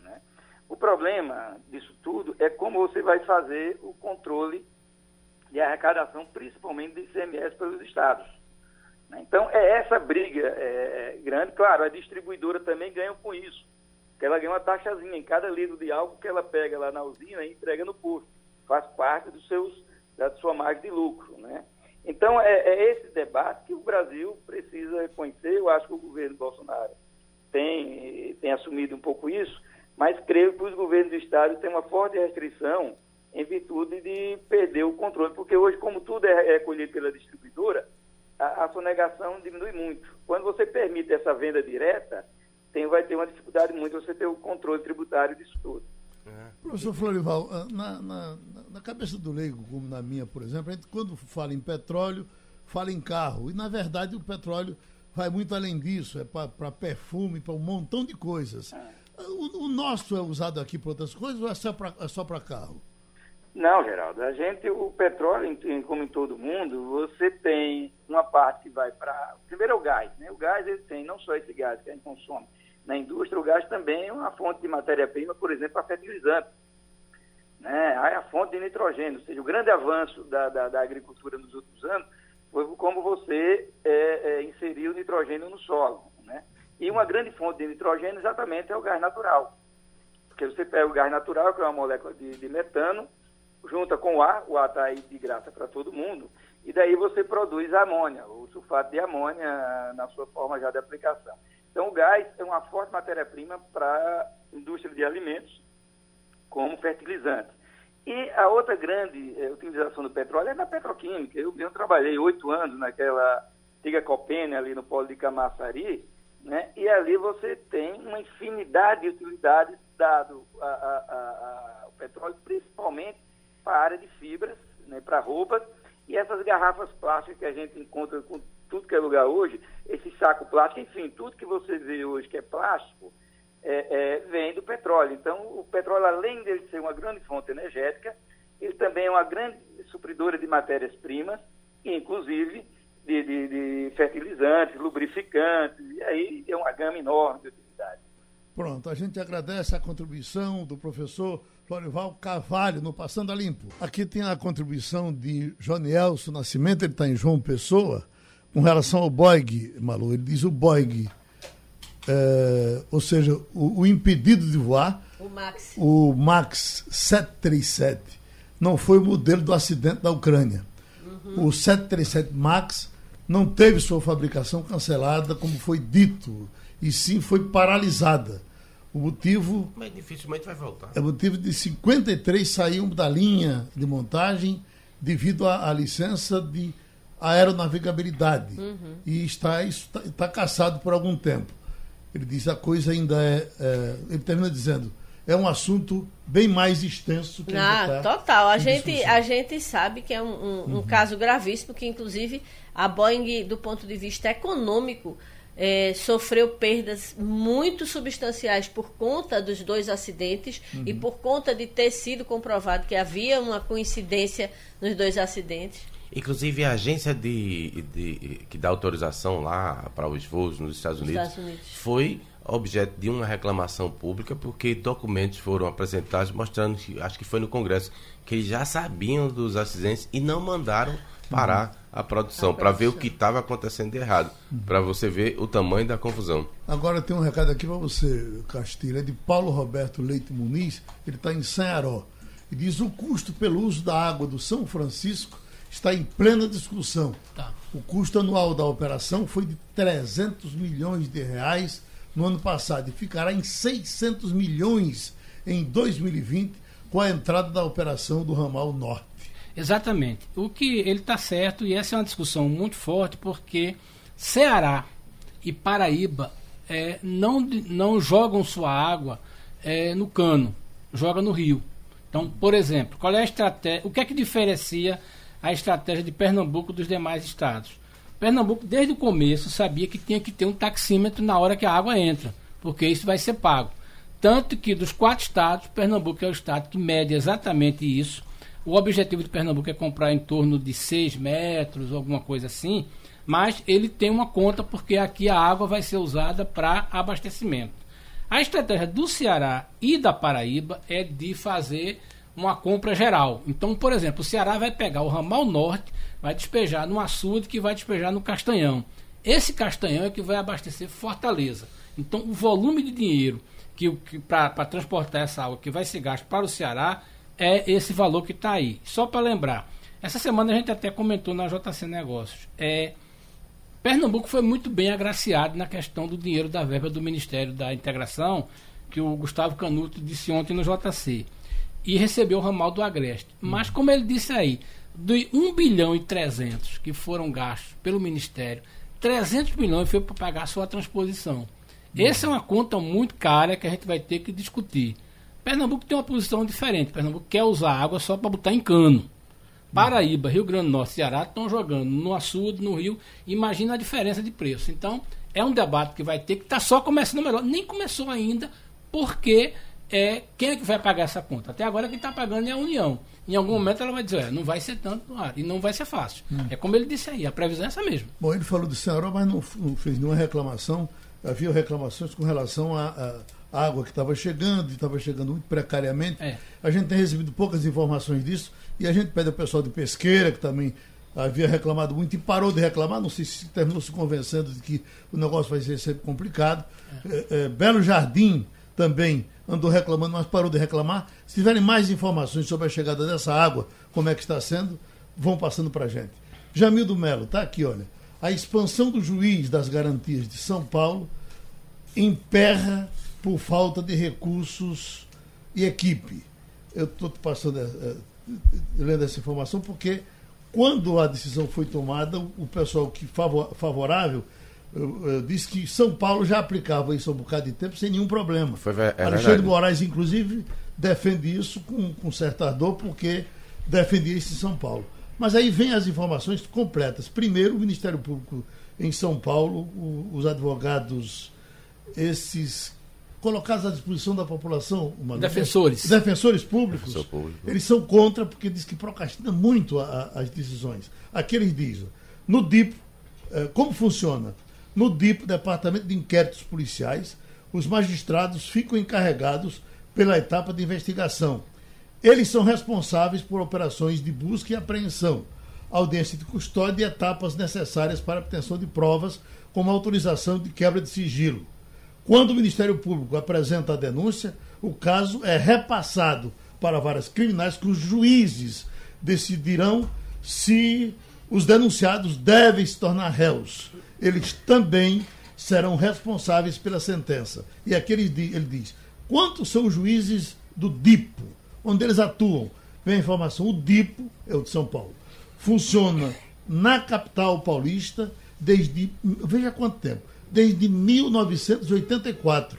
Speaker 6: Né? O problema disso tudo é como você vai fazer o controle de arrecadação, principalmente de ICMS pelos estados. Né? Então, é essa briga é, grande. Claro, a distribuidora também ganha com isso, porque ela ganha uma taxazinha em cada litro de álcool que ela pega lá na usina e entrega no posto. Faz parte dos seus, da sua margem de lucro. Né? Então, é, é esse debate que o Brasil precisa conhecer. Eu acho que o governo Bolsonaro tem, tem assumido um pouco isso, mas creio que os governos do Estado têm uma forte restrição em virtude de perder o controle, porque hoje, como tudo é, é colhido pela distribuidora, a, a sonegação diminui muito. Quando você permite essa venda direta, tem, vai ter uma dificuldade muito você ter o controle tributário disso tudo.
Speaker 2: É. Professor Florival, ah, na, na, na, cabeça do leigo, como na minha, por exemplo, a gente quando fala em petróleo, fala em carro. E, na verdade, o petróleo vai muito além disso, é para perfume, para um montão de coisas. É. O, o, nosso é usado aqui para outras coisas ou é só para é carro?
Speaker 6: Não, Geraldo. A gente, o petróleo, como em todo mundo, você tem uma parte que vai para. Primeiro é o gás, né? O gás ele tem não só esse gás que a gente consome na indústria, o gás também é uma fonte de matéria-prima, por exemplo, para fertilizante. Né? Aí a fonte de nitrogênio, ou seja, o grande avanço da, da, da agricultura nos últimos anos foi como você é, é, inseriu o nitrogênio no solo. Né? E uma grande fonte de nitrogênio exatamente é o gás natural. Porque você pega o gás natural, que é uma molécula de, de metano, junta com o ar, o ar está aí de graça para todo mundo, e daí você produz amônia, o sulfato de amônia na sua forma já de aplicação. Então, o gás é uma forte matéria-prima para a indústria de alimentos, como fertilizante. E a outra grande é, utilização do petróleo é na petroquímica. Eu, eu trabalhei oito anos naquela antiga Copênia, ali no polo de Camaçari, né? e ali você tem uma infinidade de utilidades dado ao petróleo, principalmente para a área de fibras, né, para roupas, e essas garrafas plásticas que a gente encontra com tudo que é lugar hoje, esse saco plástico, enfim, tudo que você vê hoje que é plástico, é, é, vem do petróleo. Então, o petróleo, além de ser uma grande fonte energética, ele também é uma grande supridora de matérias-primas, inclusive de, de, de, fertilizantes, lubrificantes, e aí é uma gama enorme de utilidades.
Speaker 2: Pronto, a gente agradece a contribuição do professor Florival Carvalho, no Passando a Limpo. Aqui tem a contribuição de Jonielso Nascimento, ele está em João Pessoa, com relação ao Boeing, Malu. Ele diz o Boeing, é, ou seja, o, o, impedido de voar,
Speaker 3: o Max.
Speaker 2: o Max 737, não foi o modelo do acidente da Ucrânia. Uhum. O 737 Max não teve sua fabricação cancelada, como foi dito, e sim foi paralisada o motivo.
Speaker 5: Mas dificilmente vai voltar.
Speaker 2: É o motivo de 53 saíam da linha de montagem devido à, à licença de aeronavegabilidade. Uhum. E está, está, está caçado por algum tempo. Ele diz a coisa ainda é, é. ele termina dizendo é um assunto bem mais extenso que
Speaker 3: ah, tá total a gente a gente sabe que é um, um, um uhum. caso gravíssimo que inclusive a Boeing do ponto de vista econômico é, sofreu perdas muito substanciais por conta dos dois acidentes uhum. e por conta de ter sido comprovado que havia uma coincidência nos dois acidentes.
Speaker 5: Inclusive a agência de, de que dá autorização lá para os voos nos Estados Unidos, Estados Unidos, foi objeto de uma reclamação pública porque documentos foram apresentados mostrando que acho que foi no Congresso que eles já sabiam dos acidentes e não mandaram parar uhum a produção, para ver o que estava acontecendo de errado, para você ver o tamanho da confusão.
Speaker 2: Agora tem um recado aqui para você, Castilho, é de Paulo Roberto Leite Muniz, ele está em Sanharó, e diz o custo pelo uso da água do São Francisco está em plena discussão. Tá. O custo anual da operação foi de 300 milhões de reais no ano passado e ficará em 600 milhões em 2020 com a entrada da operação do ramal norte.
Speaker 4: Exatamente. O que ele está certo, e essa é uma discussão muito forte, porque Ceará e Paraíba é, não, não jogam sua água é, no cano, joga no rio. Então, por exemplo, qual é a estratégia? O que é que diferencia a estratégia de Pernambuco dos demais estados? Pernambuco, desde o começo, sabia que tinha que ter um taxímetro na hora que a água entra, porque isso vai ser pago. Tanto que dos quatro estados, Pernambuco é o estado que mede exatamente isso o objetivo de Pernambuco é comprar em torno de 6 metros, alguma coisa assim, mas ele tem uma conta porque aqui a água vai ser usada para abastecimento. A estratégia do Ceará e da Paraíba é de fazer uma compra geral. Então, por exemplo, o Ceará vai pegar o ramal norte, vai despejar no açude, que vai despejar no Castanhão. Esse Castanhão é que vai abastecer Fortaleza. Então, o volume de dinheiro que, que para transportar essa água que vai ser gasto para o Ceará é esse valor que está aí. Só para lembrar, essa semana a gente até comentou na JC Negócios. É, Pernambuco foi muito bem agraciado na questão do dinheiro da verba do Ministério da Integração, que o Gustavo Canuto disse ontem no JC. E recebeu o ramal do Agreste. Mas, como ele disse aí, de 1 bilhão e 300 que foram gastos pelo Ministério, 300 milhões foi para pagar a sua transposição. Essa é uma conta muito cara que a gente vai ter que discutir. Pernambuco tem uma posição diferente. Pernambuco quer usar água só para botar em cano. Paraíba, Rio Grande do Norte, Ceará estão jogando no açude, no Rio. Imagina a diferença de preço. Então, é um debate que vai ter que estar tá só começando melhor. Nem começou ainda, porque é, quem é que vai pagar essa conta? Até agora quem está pagando é a União. Em algum momento ela vai dizer, não vai ser tanto e não vai ser fácil. Hum. É como ele disse aí, a previsão é essa mesmo.
Speaker 2: Bom, ele falou do Ceará, mas não, não fez nenhuma reclamação. Havia reclamações com relação a, a água que estava chegando, e estava chegando muito precariamente. É. A gente tem recebido poucas informações disso e a gente pede ao pessoal de pesqueira, que também havia reclamado muito e parou de reclamar, não sei se terminou se convencendo de que o negócio vai ser sempre complicado. É. É, é Belo Jardim também andou reclamando, mas parou de reclamar. Se tiverem mais informações sobre a chegada dessa água, como é que está sendo, vão passando para a gente. Jamildo Melo, está aqui, olha. A expansão do juiz das garantias de São Paulo emperra por falta de recursos e equipe. Eu estou passando, é, lendo essa informação porque quando a decisão foi tomada, o pessoal que favor, favorável disse que São Paulo já aplicava isso há um bocado de tempo sem nenhum problema. Foi, é Alexandre. Moraes, inclusive, defende isso com, com certa dor, porque defendia isso em São Paulo. Mas aí vem as informações completas. Primeiro, o Ministério Público em São Paulo, o, os advogados, esses colocados à disposição da população.
Speaker 4: Uma defensores.
Speaker 2: Defensores públicos. Defensor público. Eles são contra porque diz que procrastina muito a, a, as decisões. Aqui eles dizem, no DIP, eh, como funciona? No DIP, Departamento de Inquéritos Policiais, os magistrados ficam encarregados pela etapa de investigação Eles são responsáveis por operações de busca e apreensão, audiência de custódia e etapas necessárias para a obtenção de provas, como autorização de quebra de sigilo. Quando o Ministério Público apresenta a denúncia, o caso é repassado para várias criminais que os juízes decidirão se os denunciados devem se tornar réus. Eles também serão responsáveis pela sentença. E aqui ele, ele diz: quantos são os juízes do DIPO, onde eles atuam? Vem a informação: o DIPO é o de São Paulo. Funciona na capital paulista desde. Veja quanto tempo desde 1984.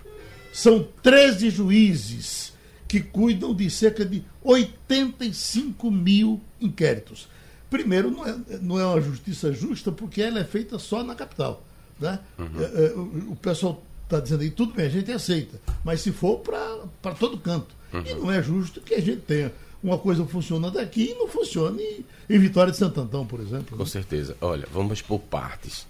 Speaker 2: São 13 juízes que cuidam de cerca de 85 mil inquéritos. Primeiro, não é, não é uma justiça justa porque ela é feita só na capital. Né? Uhum. É, é, o pessoal está dizendo aí, tudo bem, a gente aceita, mas se for para todo canto. Uhum. E não é justo que a gente tenha uma coisa funcionando aqui e não funcione em Vitória de Santo Antão, por exemplo.
Speaker 5: Com
Speaker 2: né?
Speaker 5: certeza. Olha, vamos por partes.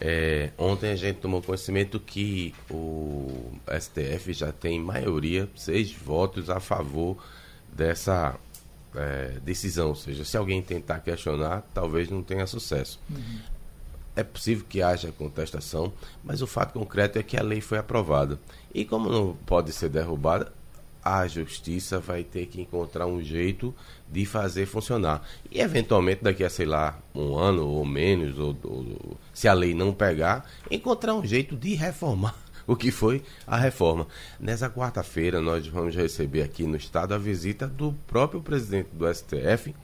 Speaker 5: É, ontem a gente tomou conhecimento que o STF já tem maioria, seis votos a favor dessa é, decisão. Ou seja, se alguém tentar questionar, talvez não tenha sucesso. Uhum. É possível que haja contestação, mas o fato concreto é que a lei foi aprovada. E como não pode ser derrubada, a justiça vai ter que encontrar um jeito de fazer funcionar. E eventualmente, daqui a, sei lá, um ano ou menos, ou, ou, se a lei não pegar, encontrar um jeito de reformar o que foi a reforma. Nessa quarta-feira, nós vamos receber aqui no Estado a visita do próprio presidente do STF,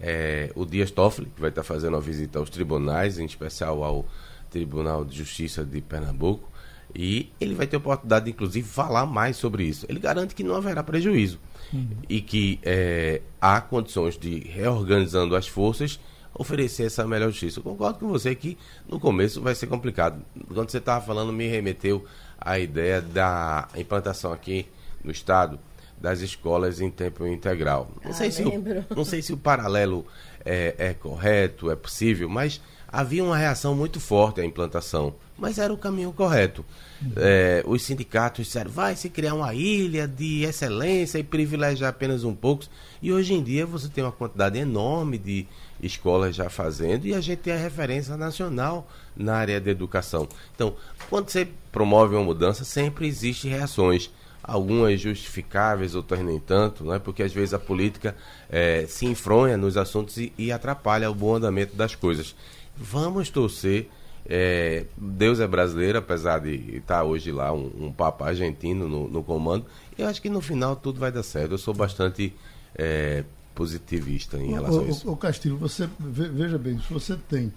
Speaker 5: é, o Dias Toffoli, que vai estar fazendo a visita aos tribunais, em especial ao Tribunal de Justiça de Pernambuco e ele vai ter oportunidade, inclusive, de falar mais sobre isso. Ele garante que não haverá prejuízo uhum. e que é, há condições de, reorganizando as forças, oferecer essa melhor justiça. Eu concordo com você que no começo vai ser complicado. Quando você estava falando, me remeteu à ideia da implantação aqui no Estado das escolas em tempo integral. Não, ah, sei, se o, não sei se o paralelo é, é correto, é possível, mas havia uma reação muito forte à implantação, mas era o caminho correto. Uhum. É, os sindicatos disseram, vai se criar uma ilha de excelência e privilegiar apenas um pouco. E hoje em dia você tem uma quantidade enorme de escolas já fazendo e a gente tem a referência nacional na área da educação. Então, quando você promove uma mudança, sempre existem reações algumas justificáveis, outras nem tanto, não é? porque às vezes a política é, se enfronha nos assuntos e, e, atrapalha o bom andamento das coisas. Vamos torcer. É, Deus é brasileiro, apesar de estar hoje lá um, um papa argentino no, no, comando. Eu acho que no final tudo vai dar certo. Eu sou bastante é, positivista em relação
Speaker 2: o,
Speaker 5: a isso.
Speaker 2: O, Castilho, você veja bem, se você tem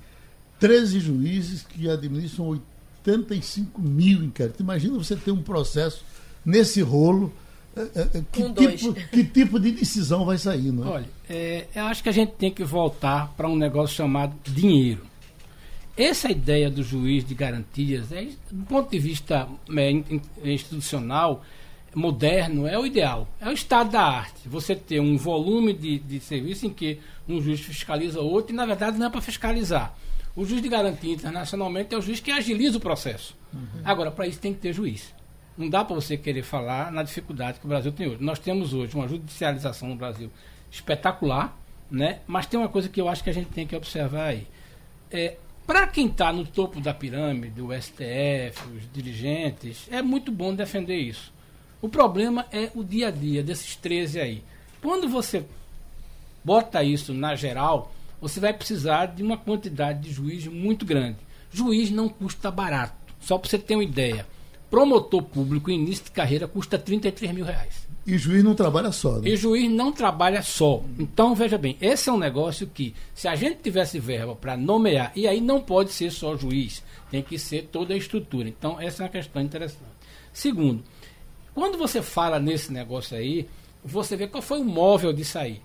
Speaker 2: 13 juízes que administram 85 mil inquéritos, imagina você ter um processo nesse rolo. É, é, é que, tipo, que tipo de decisão vai sair? Não é?
Speaker 4: Olha, é, eu acho que a gente tem que voltar para um negócio chamado dinheiro. Essa ideia do juiz de garantias, é, do ponto de vista é, institucional, moderno, é o ideal. É o estado da arte. Você ter um volume de, de serviço em que um juiz fiscaliza outro e, na verdade, não é para fiscalizar. O juiz de garantia internacionalmente é o juiz que agiliza o processo. Uhum. Agora, para isso tem que ter juiz. Não dá para você querer falar na dificuldade que o Brasil tem hoje. Nós temos hoje uma judicialização no Brasil espetacular, né? mas tem uma coisa que eu acho que a gente tem que observar aí. É, para quem está no topo da pirâmide, o STF, os dirigentes, é muito bom defender isso. O problema é o dia a dia desses 13 aí. Quando você bota isso na geral, você vai precisar de uma quantidade de juiz muito grande. Juiz não custa barato. Só para você ter uma ideia. Promotor público início de carreira custa 33 mil reais.
Speaker 2: E juiz não trabalha só, né?
Speaker 4: E juiz não trabalha só. Então, veja bem, esse é um negócio que, se a gente tivesse verba para nomear, e aí não pode ser só juiz, tem que ser toda a estrutura. Então, essa é uma questão interessante. Segundo, quando você fala nesse negócio aí, você vê qual foi o móvel de sair.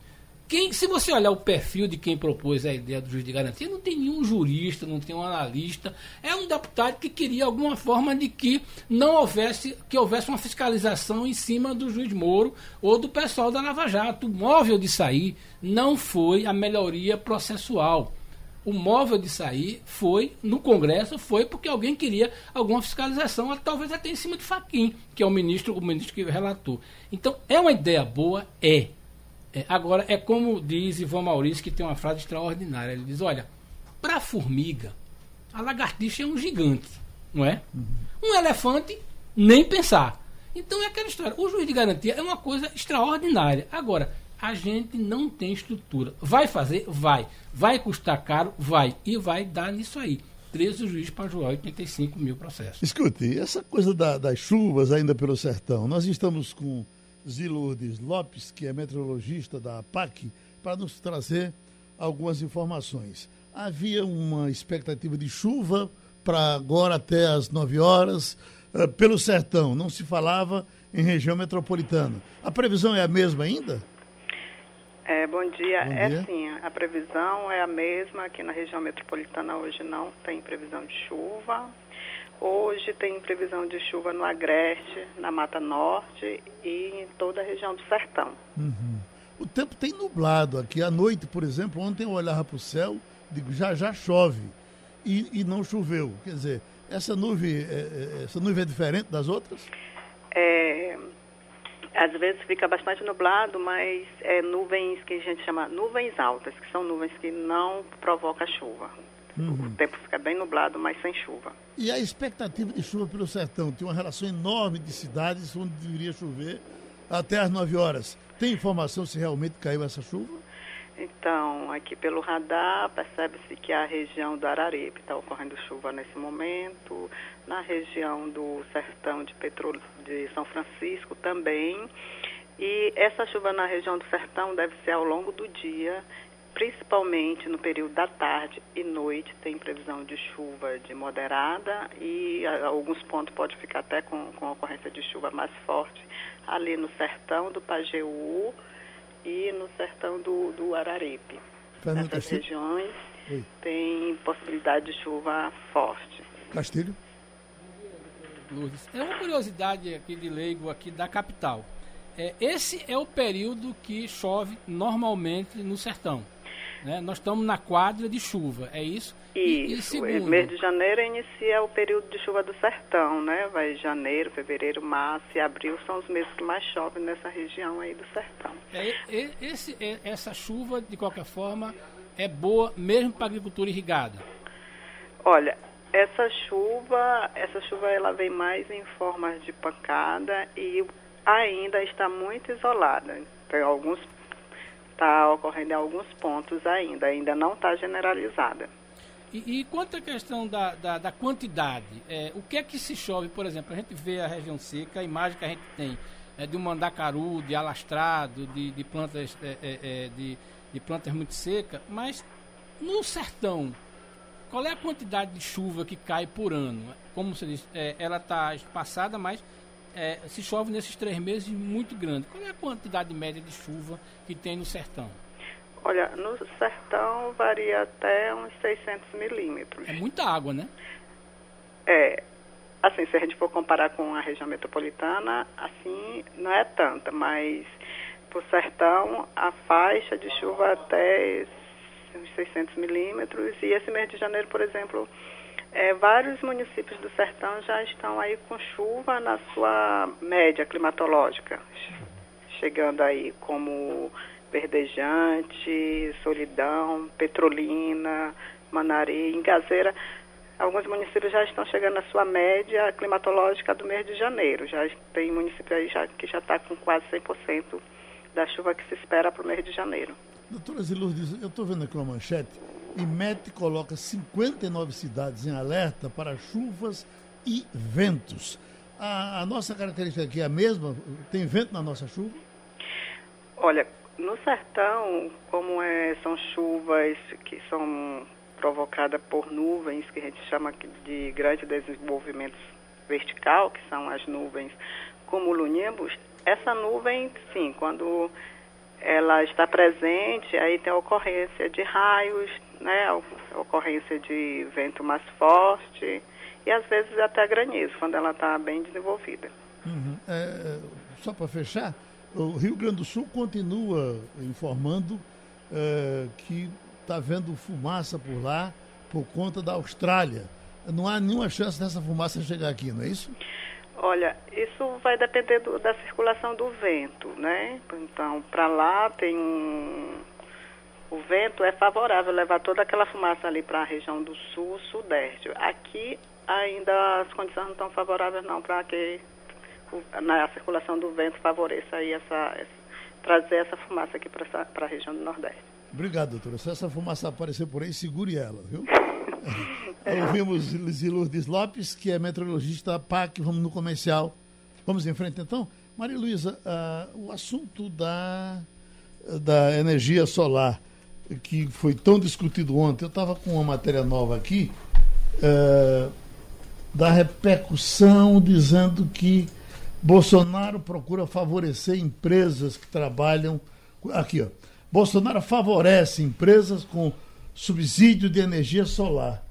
Speaker 4: Quem, se você olhar o perfil de quem propôs a ideia do juiz de garantia, não tem nenhum jurista, não tem um analista. É um deputado que queria alguma forma de que não houvesse, que houvesse uma fiscalização em cima do juiz Moro ou do pessoal da Lava Jato. O móvel de sair não foi a melhoria processual. O móvel de sair foi, no Congresso, foi porque alguém queria alguma fiscalização, talvez até em cima de Faquim, que é o ministro, o ministro que relatou. Então, é uma ideia boa? É É, agora, é como diz Ivan Maurício, que tem uma frase extraordinária. Ele diz: olha, para a formiga, a lagartixa é um gigante, não é? Uhum. Um elefante, nem pensar. Então é aquela história. O juiz de garantia é uma coisa extraordinária. Agora, a gente não tem estrutura. Vai fazer? Vai. Vai custar caro? Vai. E vai dar nisso aí. 13 juízes para julgar 85 mil processos.
Speaker 2: Escute, essa coisa da, das chuvas ainda pelo sertão, nós estamos com Zilurdes Lopes, que é meteorologista da APAC, para nos trazer algumas informações. Havia uma expectativa de chuva para agora até as 9 horas, uh, pelo sertão, não se falava em região metropolitana. A previsão é a mesma ainda?
Speaker 7: É, bom dia. Bom é dia. sim, a previsão é a mesma aqui na região metropolitana. Hoje não tem previsão de chuva. Hoje tem previsão de chuva no Agreste, na Mata Norte e em toda a região do Sertão.
Speaker 2: Uhum. O tempo tem nublado aqui. À noite, por exemplo, ontem eu olhava para o céu, digo, já já chove. E, e não choveu. Quer dizer, essa nuvem, é, é essa nuvem é diferente das outras?
Speaker 7: É, às vezes fica bastante nublado, mas é nuvens que a gente chama nuvens altas, que são nuvens que não provocam chuva. Uhum. O tempo fica bem nublado, mas sem chuva.
Speaker 2: E a expectativa de chuva pelo sertão? Tem uma relação enorme de cidades onde deveria chover até às 9 horas. Tem informação se realmente caiu essa chuva?
Speaker 7: Então, aqui pelo radar, percebe-se que a região do Araripe está ocorrendo chuva nesse momento, na região do sertão de, de São Francisco também. E essa chuva na região do sertão deve ser ao longo do dia, principalmente no período da tarde e noite, tem previsão de chuva de moderada e alguns pontos pode ficar até com, com ocorrência de chuva mais forte ali no sertão do Pajeú e no sertão do, do Araripe. Fernando Nessas Castilho. regiões Oi. tem possibilidade de chuva forte.
Speaker 2: Castilho?
Speaker 4: Lourdes. É uma curiosidade aqui de leigo aqui da capital. É, esse é o período que chove normalmente no sertão. Né? Nós estamos na quadra de chuva, é isso?
Speaker 7: Isso, e, e mês de janeiro inicia o período de chuva do sertão, né? Vai janeiro, fevereiro, março e abril são os meses que mais chovem nessa região aí do sertão.
Speaker 4: É, é, esse, é, essa chuva, de qualquer forma, é boa mesmo para a agricultura irrigada?
Speaker 7: Olha, essa chuva, essa chuva ela vem mais em forma de pancada e ainda está muito isolada. Tem alguns está ocorrendo em alguns pontos ainda, ainda não está generalizada.
Speaker 4: E, e, quanto à questão da, da, da quantidade, é, o que é que se chove, por exemplo, a gente vê a região seca, a imagem que a gente tem é de um mandacaru, de alastrado, de, de plantas é, é, é de, de plantas muito secas, mas no sertão, qual é a quantidade de chuva que cai por ano? Como você disse, é, ela está espaçada, mas se chove nesses três meses muito grande. Qual é a quantidade média de chuva que tem no sertão?
Speaker 7: Olha, no sertão varia até uns 600 milímetros.
Speaker 4: É muita água, né?
Speaker 7: É. Assim, se a gente for comparar com a região metropolitana, assim, não é tanta, mas para o sertão, a faixa de chuva até uns 600 milímetros. E esse mês de janeiro, por exemplo, é, vários municípios do sertão já estão aí com chuva na sua média climatológica, chegando aí como Verdejante, Solidão, Petrolina, Manari, Engazeira. Alguns municípios já estão chegando na sua média climatológica do mês de janeiro. Já tem município aí já, que já está com quase 100% da chuva que se espera para o mês de janeiro.
Speaker 2: Doutora Zilurdes, eu estou vendo aqui uma manchete IMET coloca 59 cidades em alerta para chuvas e ventos. A, a, nossa característica aqui é a mesma? Tem vento na nossa chuva?
Speaker 7: Olha, no sertão, como é, são chuvas que são provocadas por nuvens, que a gente chama de grande desenvolvimento vertical, que são as nuvens cumulonimbus, essa nuvem, sim, quando ela está presente, aí tem a ocorrência de raios, né, a ocorrência de vento mais forte e às vezes até granizo, quando ela está bem desenvolvida.
Speaker 2: Uhum. É, é só para fechar, o Rio Grande do Sul continua informando é, que está vendo fumaça por lá por conta da Austrália. Não há nenhuma chance dessa fumaça chegar aqui, não é isso?
Speaker 7: Olha, isso vai depender do, da circulação do vento, né? Então, para lá tem um. O vento é favorável levar toda aquela fumaça ali para a região do sul, sudeste. Aqui ainda as condições não estão favoráveis não para que na circulação do vento favoreça aí essa, essa trazer essa fumaça aqui para a região do Nordeste.
Speaker 2: Obrigado, doutora. Se essa fumaça aparecer por aí, segure ela, viu? Ouvimos Lourdes Lopes, que é meteorologista PAC. Vamos no comercial. Vamos em frente, então? Maria Luísa, uh, o assunto da, da energia solar, que foi tão discutido ontem, eu estava com uma matéria nova aqui, uh, da repercussão, dizendo que Bolsonaro procura favorecer empresas que trabalham. Aqui, ó. Bolsonaro favorece empresas com subsídio de energia solar.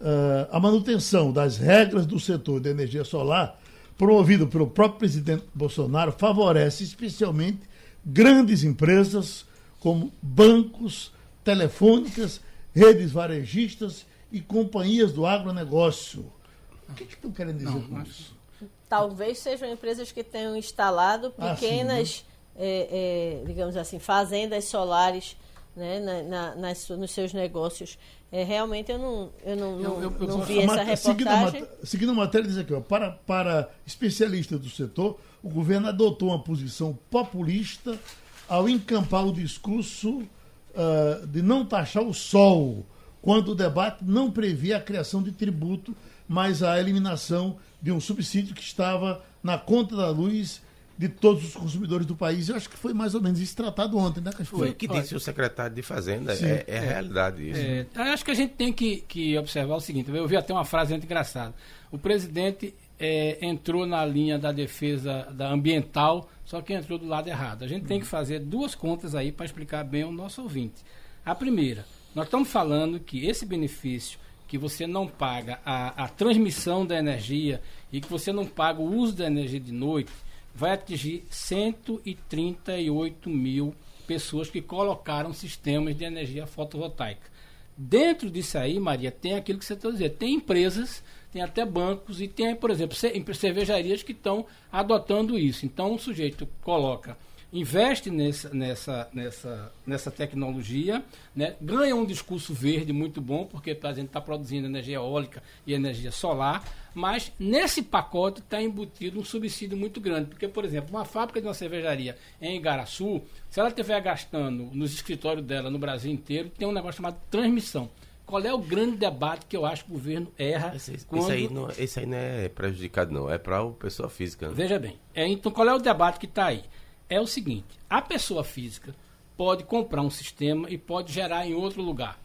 Speaker 2: Uh, a manutenção das regras do setor de energia solar, promovido pelo próprio presidente Bolsonaro, favorece especialmente grandes empresas como bancos, telefônicas, redes varejistas e companhias do agronegócio. O que, que estão querendo dizer Não, com mas... isso?
Speaker 3: Talvez sejam empresas que tenham instalado pequenas, ah, sim, né? é, é, digamos assim, fazendas solares né, na, na, nas, nos seus negócios. É, realmente eu não, eu não, eu, eu, não, vi essa reportagem. Seguindo
Speaker 2: a, seguindo a matéria, diz aqui, ó, para, para especialistas do setor, o governo adotou uma posição populista ao encampar o discurso uh, de não taxar o sol, quando o debate não previa a criação de tributo, mas a eliminação de um subsídio que estava na conta da luz de todos os consumidores do país. Eu acho que foi mais ou menos isso tratado ontem, né,
Speaker 5: Cachorro? Foi o que disse o secretário de Fazenda. É, é, a realidade isso. É,
Speaker 4: acho que a gente tem que, que, observar o seguinte. Eu vi até uma frase muito engraçada. O presidente é, entrou na linha da defesa da ambiental, só que entrou do lado errado. A gente tem que fazer duas contas aí para explicar bem ao nosso ouvinte. A primeira, nós estamos falando que esse benefício que você não paga a, a transmissão da energia e que você não paga o uso da energia de noite, vai atingir 138 mil pessoas que colocaram sistemas de energia fotovoltaica. Dentro disso aí, Maria, tem aquilo que você está dizendo. Tem empresas, tem até bancos e tem, por exemplo, cervejarias que estão adotando isso. Então, o sujeito coloca investe nessa, nessa, nessa, nessa tecnologia, né? ganha um discurso verde muito bom, porque a gente está produzindo energia eólica e energia solar, mas nesse pacote está embutido um subsídio muito grande. Porque, por exemplo, uma fábrica de uma cervejaria em Igaraçu, se ela estiver gastando nos escritórios dela no Brasil inteiro, tem um negócio chamado transmissão. Qual é o grande debate que eu acho que o governo erra?
Speaker 5: Esse, quando... esse, aí, não, esse aí não é prejudicado, não. É para a pessoa física. Né?
Speaker 4: Veja bem. É, então, qual é o debate que está aí? É o seguinte: a pessoa física pode comprar um sistema e pode gerar em outro lugar.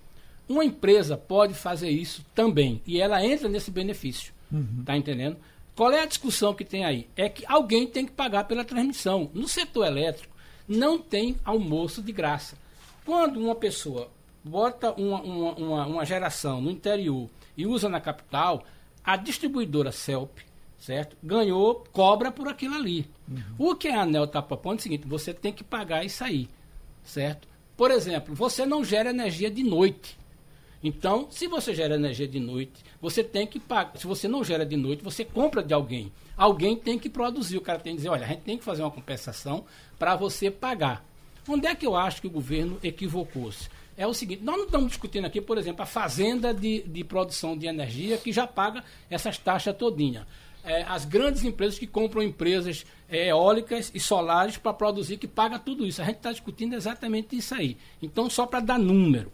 Speaker 4: Uma empresa pode fazer isso também e ela entra nesse benefício. Uhum. Tá entendendo? Qual é a discussão que tem aí? É que alguém tem que pagar pela transmissão. No setor elétrico, não tem almoço de graça. Quando uma pessoa bota uma, uma, uma, uma geração no interior e usa na capital, a distribuidora CELP certo? Ganhou, cobra por aquilo ali. Uhum. O que a ANEL está propondo é o seguinte: você tem que pagar isso aí, certo? Por exemplo, você não gera energia de noite. Então, se você gera energia de noite, você tem que pagar. Se você não gera de noite, você compra de alguém. Alguém tem que produzir. O cara tem que dizer: olha, a gente tem que fazer uma compensação para você pagar. Onde é que eu acho que o governo equivocou-se? É o seguinte: nós não estamos discutindo aqui, por exemplo, a fazenda de, de produção de energia que já paga essas taxas todinha é, as grandes empresas que compram empresas é, eólicas e solares para produzir, que paga tudo isso. A gente está discutindo exatamente isso aí. Então, só para dar número.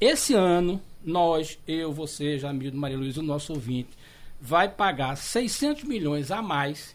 Speaker 4: Esse ano, nós, eu, você, Jamil, Maria Luiz, o nosso ouvinte, vai pagar 600 milhões a mais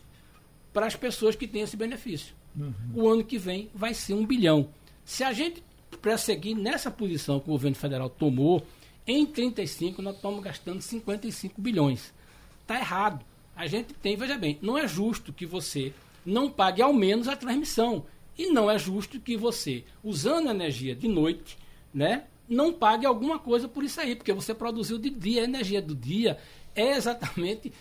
Speaker 4: para as pessoas que têm esse benefício. Uhum. O ano que vem vai ser um bilhão. Se a gente prosseguir nessa posição que o governo federal tomou, em 35 nós estamos gastando 55 bilhões. Está errado a gente tem, veja bem, não é justo que você não pague ao menos a transmissão. E não é justo que você, usando energia de noite, né, não pague alguma coisa por isso aí, porque você produziu de dia. A energia do dia é exatamente,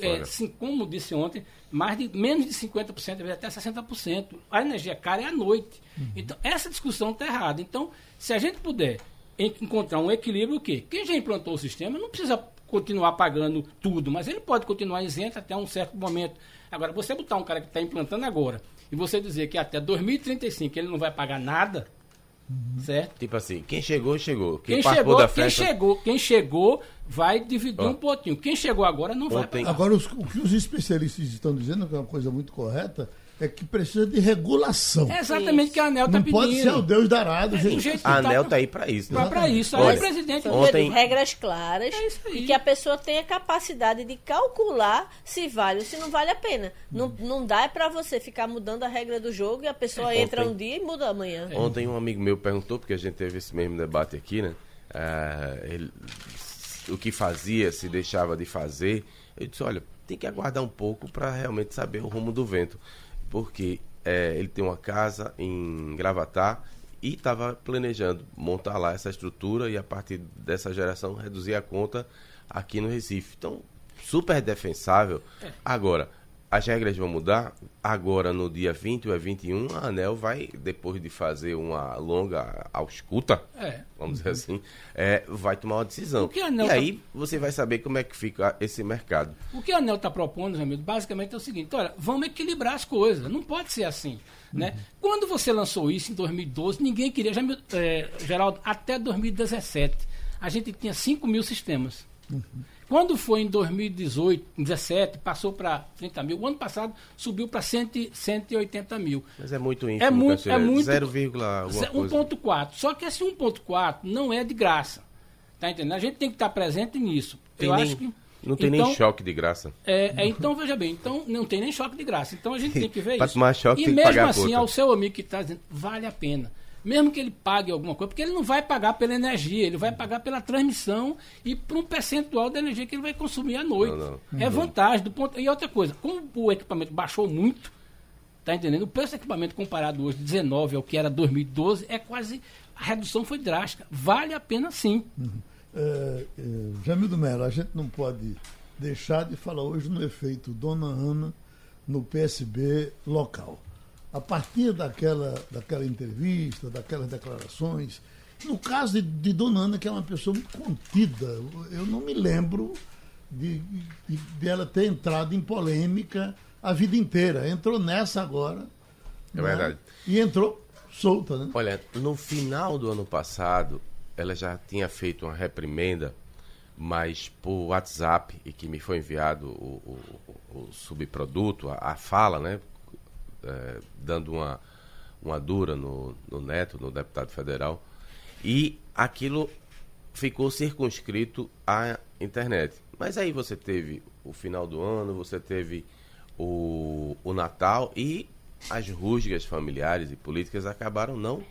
Speaker 4: é, assim, como disse ontem, mais de menos de 50%, até 60%. A energia cara é à noite. Uhum. Então, essa discussão está errada. Então, se a gente puder encontrar um equilíbrio o quê? Quem já implantou o sistema não precisa continuar pagando tudo, mas ele pode continuar isento até um certo momento. Agora, você botar um cara que está implantando agora e você dizer que até 2035 ele não vai pagar nada, certo?
Speaker 5: Tipo assim, quem chegou, chegou. Quem,
Speaker 4: Quem chegou,
Speaker 5: da
Speaker 4: quem
Speaker 5: festa.
Speaker 4: chegou, quem chegou vai dividir
Speaker 5: Ó.
Speaker 4: um pouquinho. Quem chegou agora não vai
Speaker 5: Ontem-
Speaker 4: pagar.
Speaker 2: Agora, os- o que os especialistas estão dizendo, que é uma coisa muito correta, é que precisa de regulação.
Speaker 4: É exatamente o que a ANEL está
Speaker 2: Não
Speaker 4: pedindo.
Speaker 2: pode ser o Deus darado.
Speaker 4: É,
Speaker 2: gente.
Speaker 4: do jeito que
Speaker 5: A ANEL
Speaker 4: tá-
Speaker 5: tá aí pra isso. Né?
Speaker 4: para isso. Aí
Speaker 5: Olha,
Speaker 4: o presidente
Speaker 5: ontem-
Speaker 3: regras claras
Speaker 4: É isso aí.
Speaker 3: e que a pessoa tenha capacidade de calcular se vale ou se não vale a pena. Não, não dá para você ficar mudando a regra do jogo e a pessoa entra
Speaker 5: Ontem-
Speaker 3: um dia e muda amanhã.
Speaker 5: Ontem um amigo meu perguntou, porque a gente teve esse mesmo debate aqui, né? Ah, ele- o que fazia, se deixava de fazer. Eu disse, olha, tem que aguardar um pouco para realmente saber o rumo do vento. Porque eh, ele tem uma casa em Gravatar e estava planejando montar lá essa estrutura e a partir dessa geração reduzir a conta aqui no Recife. Então, super defensável. Agora, as regras vão mudar. Agora, no dia 20 ou é 21, a ANEL vai, depois de fazer uma longa ausculta,
Speaker 4: É.
Speaker 5: vamos dizer assim, é, vai tomar uma decisão. E
Speaker 4: tá-
Speaker 5: aí você vai saber como é que fica esse mercado.
Speaker 4: O que a ANEL está propondo, meu amigo, basicamente é o seguinte: olha, vamos equilibrar as coisas. Não pode ser assim. Né? Quando você lançou isso em 2012, ninguém queria. Já, é, Geraldo, até 2017, a gente tinha 5 mil sistemas. Quando foi em 2018, 2017, passou para 30 mil. O ano passado subiu para 180 mil.
Speaker 5: Mas é muito ínfimo,
Speaker 4: É muito, é muito.
Speaker 5: 0, alguma
Speaker 4: Ze-
Speaker 5: coisa.
Speaker 4: 1.4. Só que esse 1.4 não é de graça. Tá entendendo? A gente tem que estar presente nisso.
Speaker 5: Tem
Speaker 4: Eu
Speaker 5: nem-
Speaker 4: acho que
Speaker 5: Não tem
Speaker 4: então,
Speaker 5: nem choque de graça.
Speaker 4: É, é, então, veja bem, então não tem nem choque de graça. Então a gente tem que ver isso.
Speaker 5: choque
Speaker 4: e mesmo assim, ao seu amigo que está dizendo, vale a pena. Mesmo que ele pague alguma coisa, porque ele não vai pagar pela energia, ele vai pagar pela transmissão e por um percentual da energia que ele vai consumir à noite.
Speaker 5: Não,
Speaker 4: É vantagem do ponto. E outra coisa, como o equipamento baixou muito, tá entendendo? O preço do equipamento comparado hoje, 19 ao que era 2012, é quase. A redução foi drástica. Vale a pena sim.
Speaker 2: É, é, Jamildo Melo, a gente não pode deixar de falar hoje no efeito Dona Ana no PSB local. A partir daquela, daquela entrevista, daquelas declarações, no caso de, de Dona Ana, que é uma pessoa muito contida, eu não me lembro de, de, de ela ter entrado em polêmica a vida inteira. Entrou nessa agora.
Speaker 5: É
Speaker 2: né?
Speaker 5: verdade.
Speaker 2: E entrou solta, né?
Speaker 5: Olha, no final do ano passado, ela já tinha feito uma reprimenda, mas por WhatsApp, e que me foi enviado o, o- o subproduto, a, a fala, né? É, dando uma, uma dura no, no Neto, no deputado federal. E aquilo ficou circunscrito à internet. Mas aí você teve o final do ano, você teve o, o Natal e as rusgas familiares e políticas acabaram não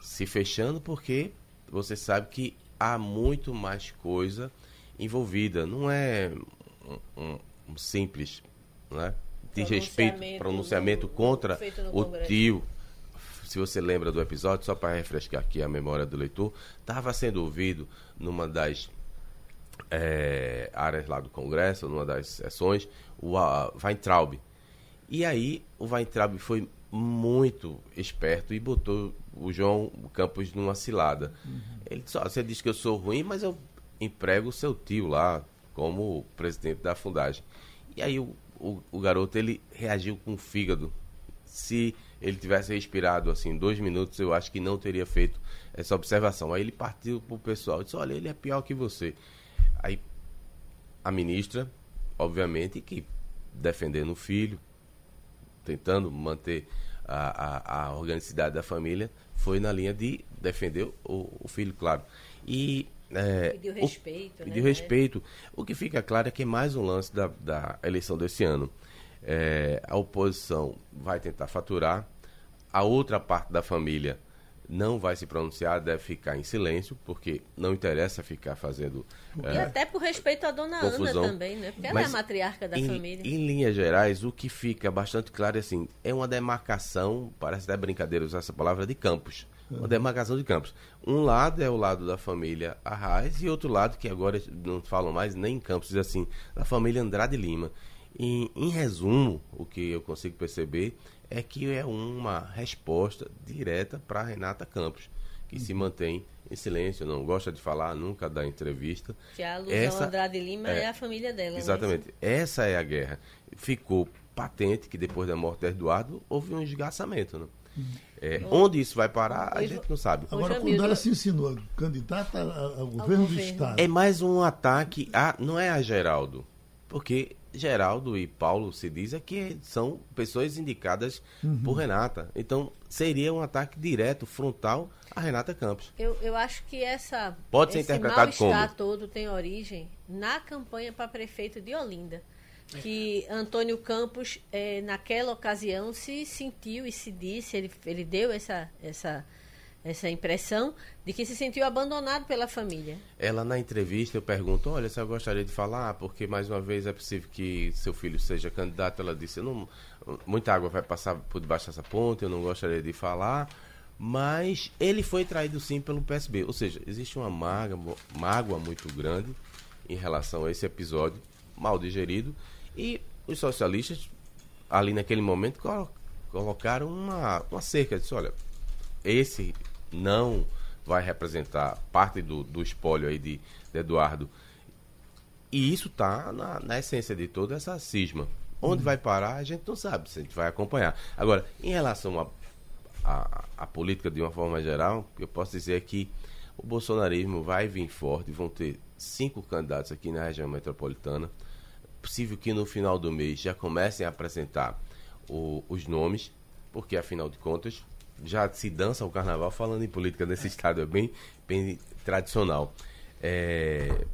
Speaker 5: se fechando porque você sabe que há muito mais coisa envolvida. Não é um, um- um simples né, de respeito,
Speaker 3: Pronunciamento
Speaker 5: pronunciamento contra o
Speaker 3: Congresso.
Speaker 5: tio. Se você lembra do episódio, só para refrescar aqui a memória do leitor, estava sendo ouvido numa das é, áreas lá do Congresso, numa das sessões, o a, Weintraub. E aí o Weintraub foi muito esperto e botou o João Campos numa cilada. Ele disse, "Ó, você diz que eu sou ruim, mas eu emprego o seu tio lá como presidente da fundagem. E aí o, o, o garoto ele reagiu com o fígado. Se ele tivesse respirado assim dois minutos, eu acho que não teria feito essa observação. Aí ele partiu pro pessoal e disse, olha, ele é pior que você. Aí a ministra, obviamente, que defendendo o filho, tentando manter a, a, a organicidade da família, foi na linha de defender o, o filho, claro. E é,
Speaker 3: Pediu
Speaker 5: o-
Speaker 3: respeito, né,
Speaker 5: Pediu
Speaker 3: né?
Speaker 5: respeito. O que fica claro é que é mais um lance da, da eleição desse ano. É, a oposição vai tentar faturar, a outra parte da família não vai se pronunciar, deve ficar em silêncio, porque não interessa ficar fazendo
Speaker 3: E
Speaker 5: é,
Speaker 3: até por respeito à dona
Speaker 5: confusão.
Speaker 3: Ana também, né? Porque ela é a
Speaker 5: Mas
Speaker 3: matriarca da
Speaker 5: em,
Speaker 3: família.
Speaker 5: Em linhas gerais, o que fica bastante claro é assim, é uma demarcação, parece até brincadeira usar essa palavra, de campos. Uma demarcação de campos. Um lado é o lado da família Arraes e outro lado, que agora não falam mais nem em campos, diz assim, da família Andrade Lima. E, em resumo, o que eu consigo perceber é que é uma resposta direta para Renata Campos, que se mantém em silêncio, não gosta de falar, nunca dá entrevista.
Speaker 3: Que a alusão
Speaker 5: Essa-
Speaker 3: Andrade Lima é,
Speaker 5: é,
Speaker 3: a família dela. né?
Speaker 5: Exatamente. Essa é a guerra. Ficou patente que depois da morte de Eduardo houve um esgarçamento. Né? É, onde isso vai parar, a gente não sabe.
Speaker 2: Agora, quando ela se insinuou candidata ao governo do. Estado,
Speaker 5: É mais um ataque a. Não é a Geraldo. Porque Geraldo e Paulo se diz é que são pessoas indicadas por Renata. Então seria um ataque direto, frontal a Renata Campos.
Speaker 3: Eu, eu acho que essa,
Speaker 5: Pode ser
Speaker 3: esse
Speaker 5: interpretado como?
Speaker 3: todo tem origem na campanha para prefeito de Olinda. Que Antônio Campos, eh, naquela ocasião, se sentiu e se disse, ele, ele deu essa, essa, essa impressão de que se sentiu abandonado pela família.
Speaker 5: Ela na entrevista eu pergunto, olha, se eu gostaria de falar, porque mais uma vez é possível que seu filho seja candidato. Ela disse, não, muita água vai passar por debaixo dessa ponte, eu não gostaria de falar. Mas ele foi traído sim pelo PSB. Ou seja, existe uma mágoa, mágoa muito grande em relação a esse episódio mal digerido. E os socialistas, ali naquele momento, colo- colocaram uma, uma cerca. Disse, olha, esse não vai representar parte do, do espólio aí de, de Eduardo. E isso está na, na essência de toda essa cisma. Onde vai parar, a gente não sabe, se a gente vai acompanhar. Agora, em relação à a, a, política de uma forma geral, eu posso dizer é que o bolsonarismo vai vir forte, vão ter cinco candidatos aqui na região metropolitana. Possível que no final do mês já comecem a apresentar o- os nomes, porque afinal de contas já se dança o carnaval falando em política nesse estado, é bem, bem tradicional. É,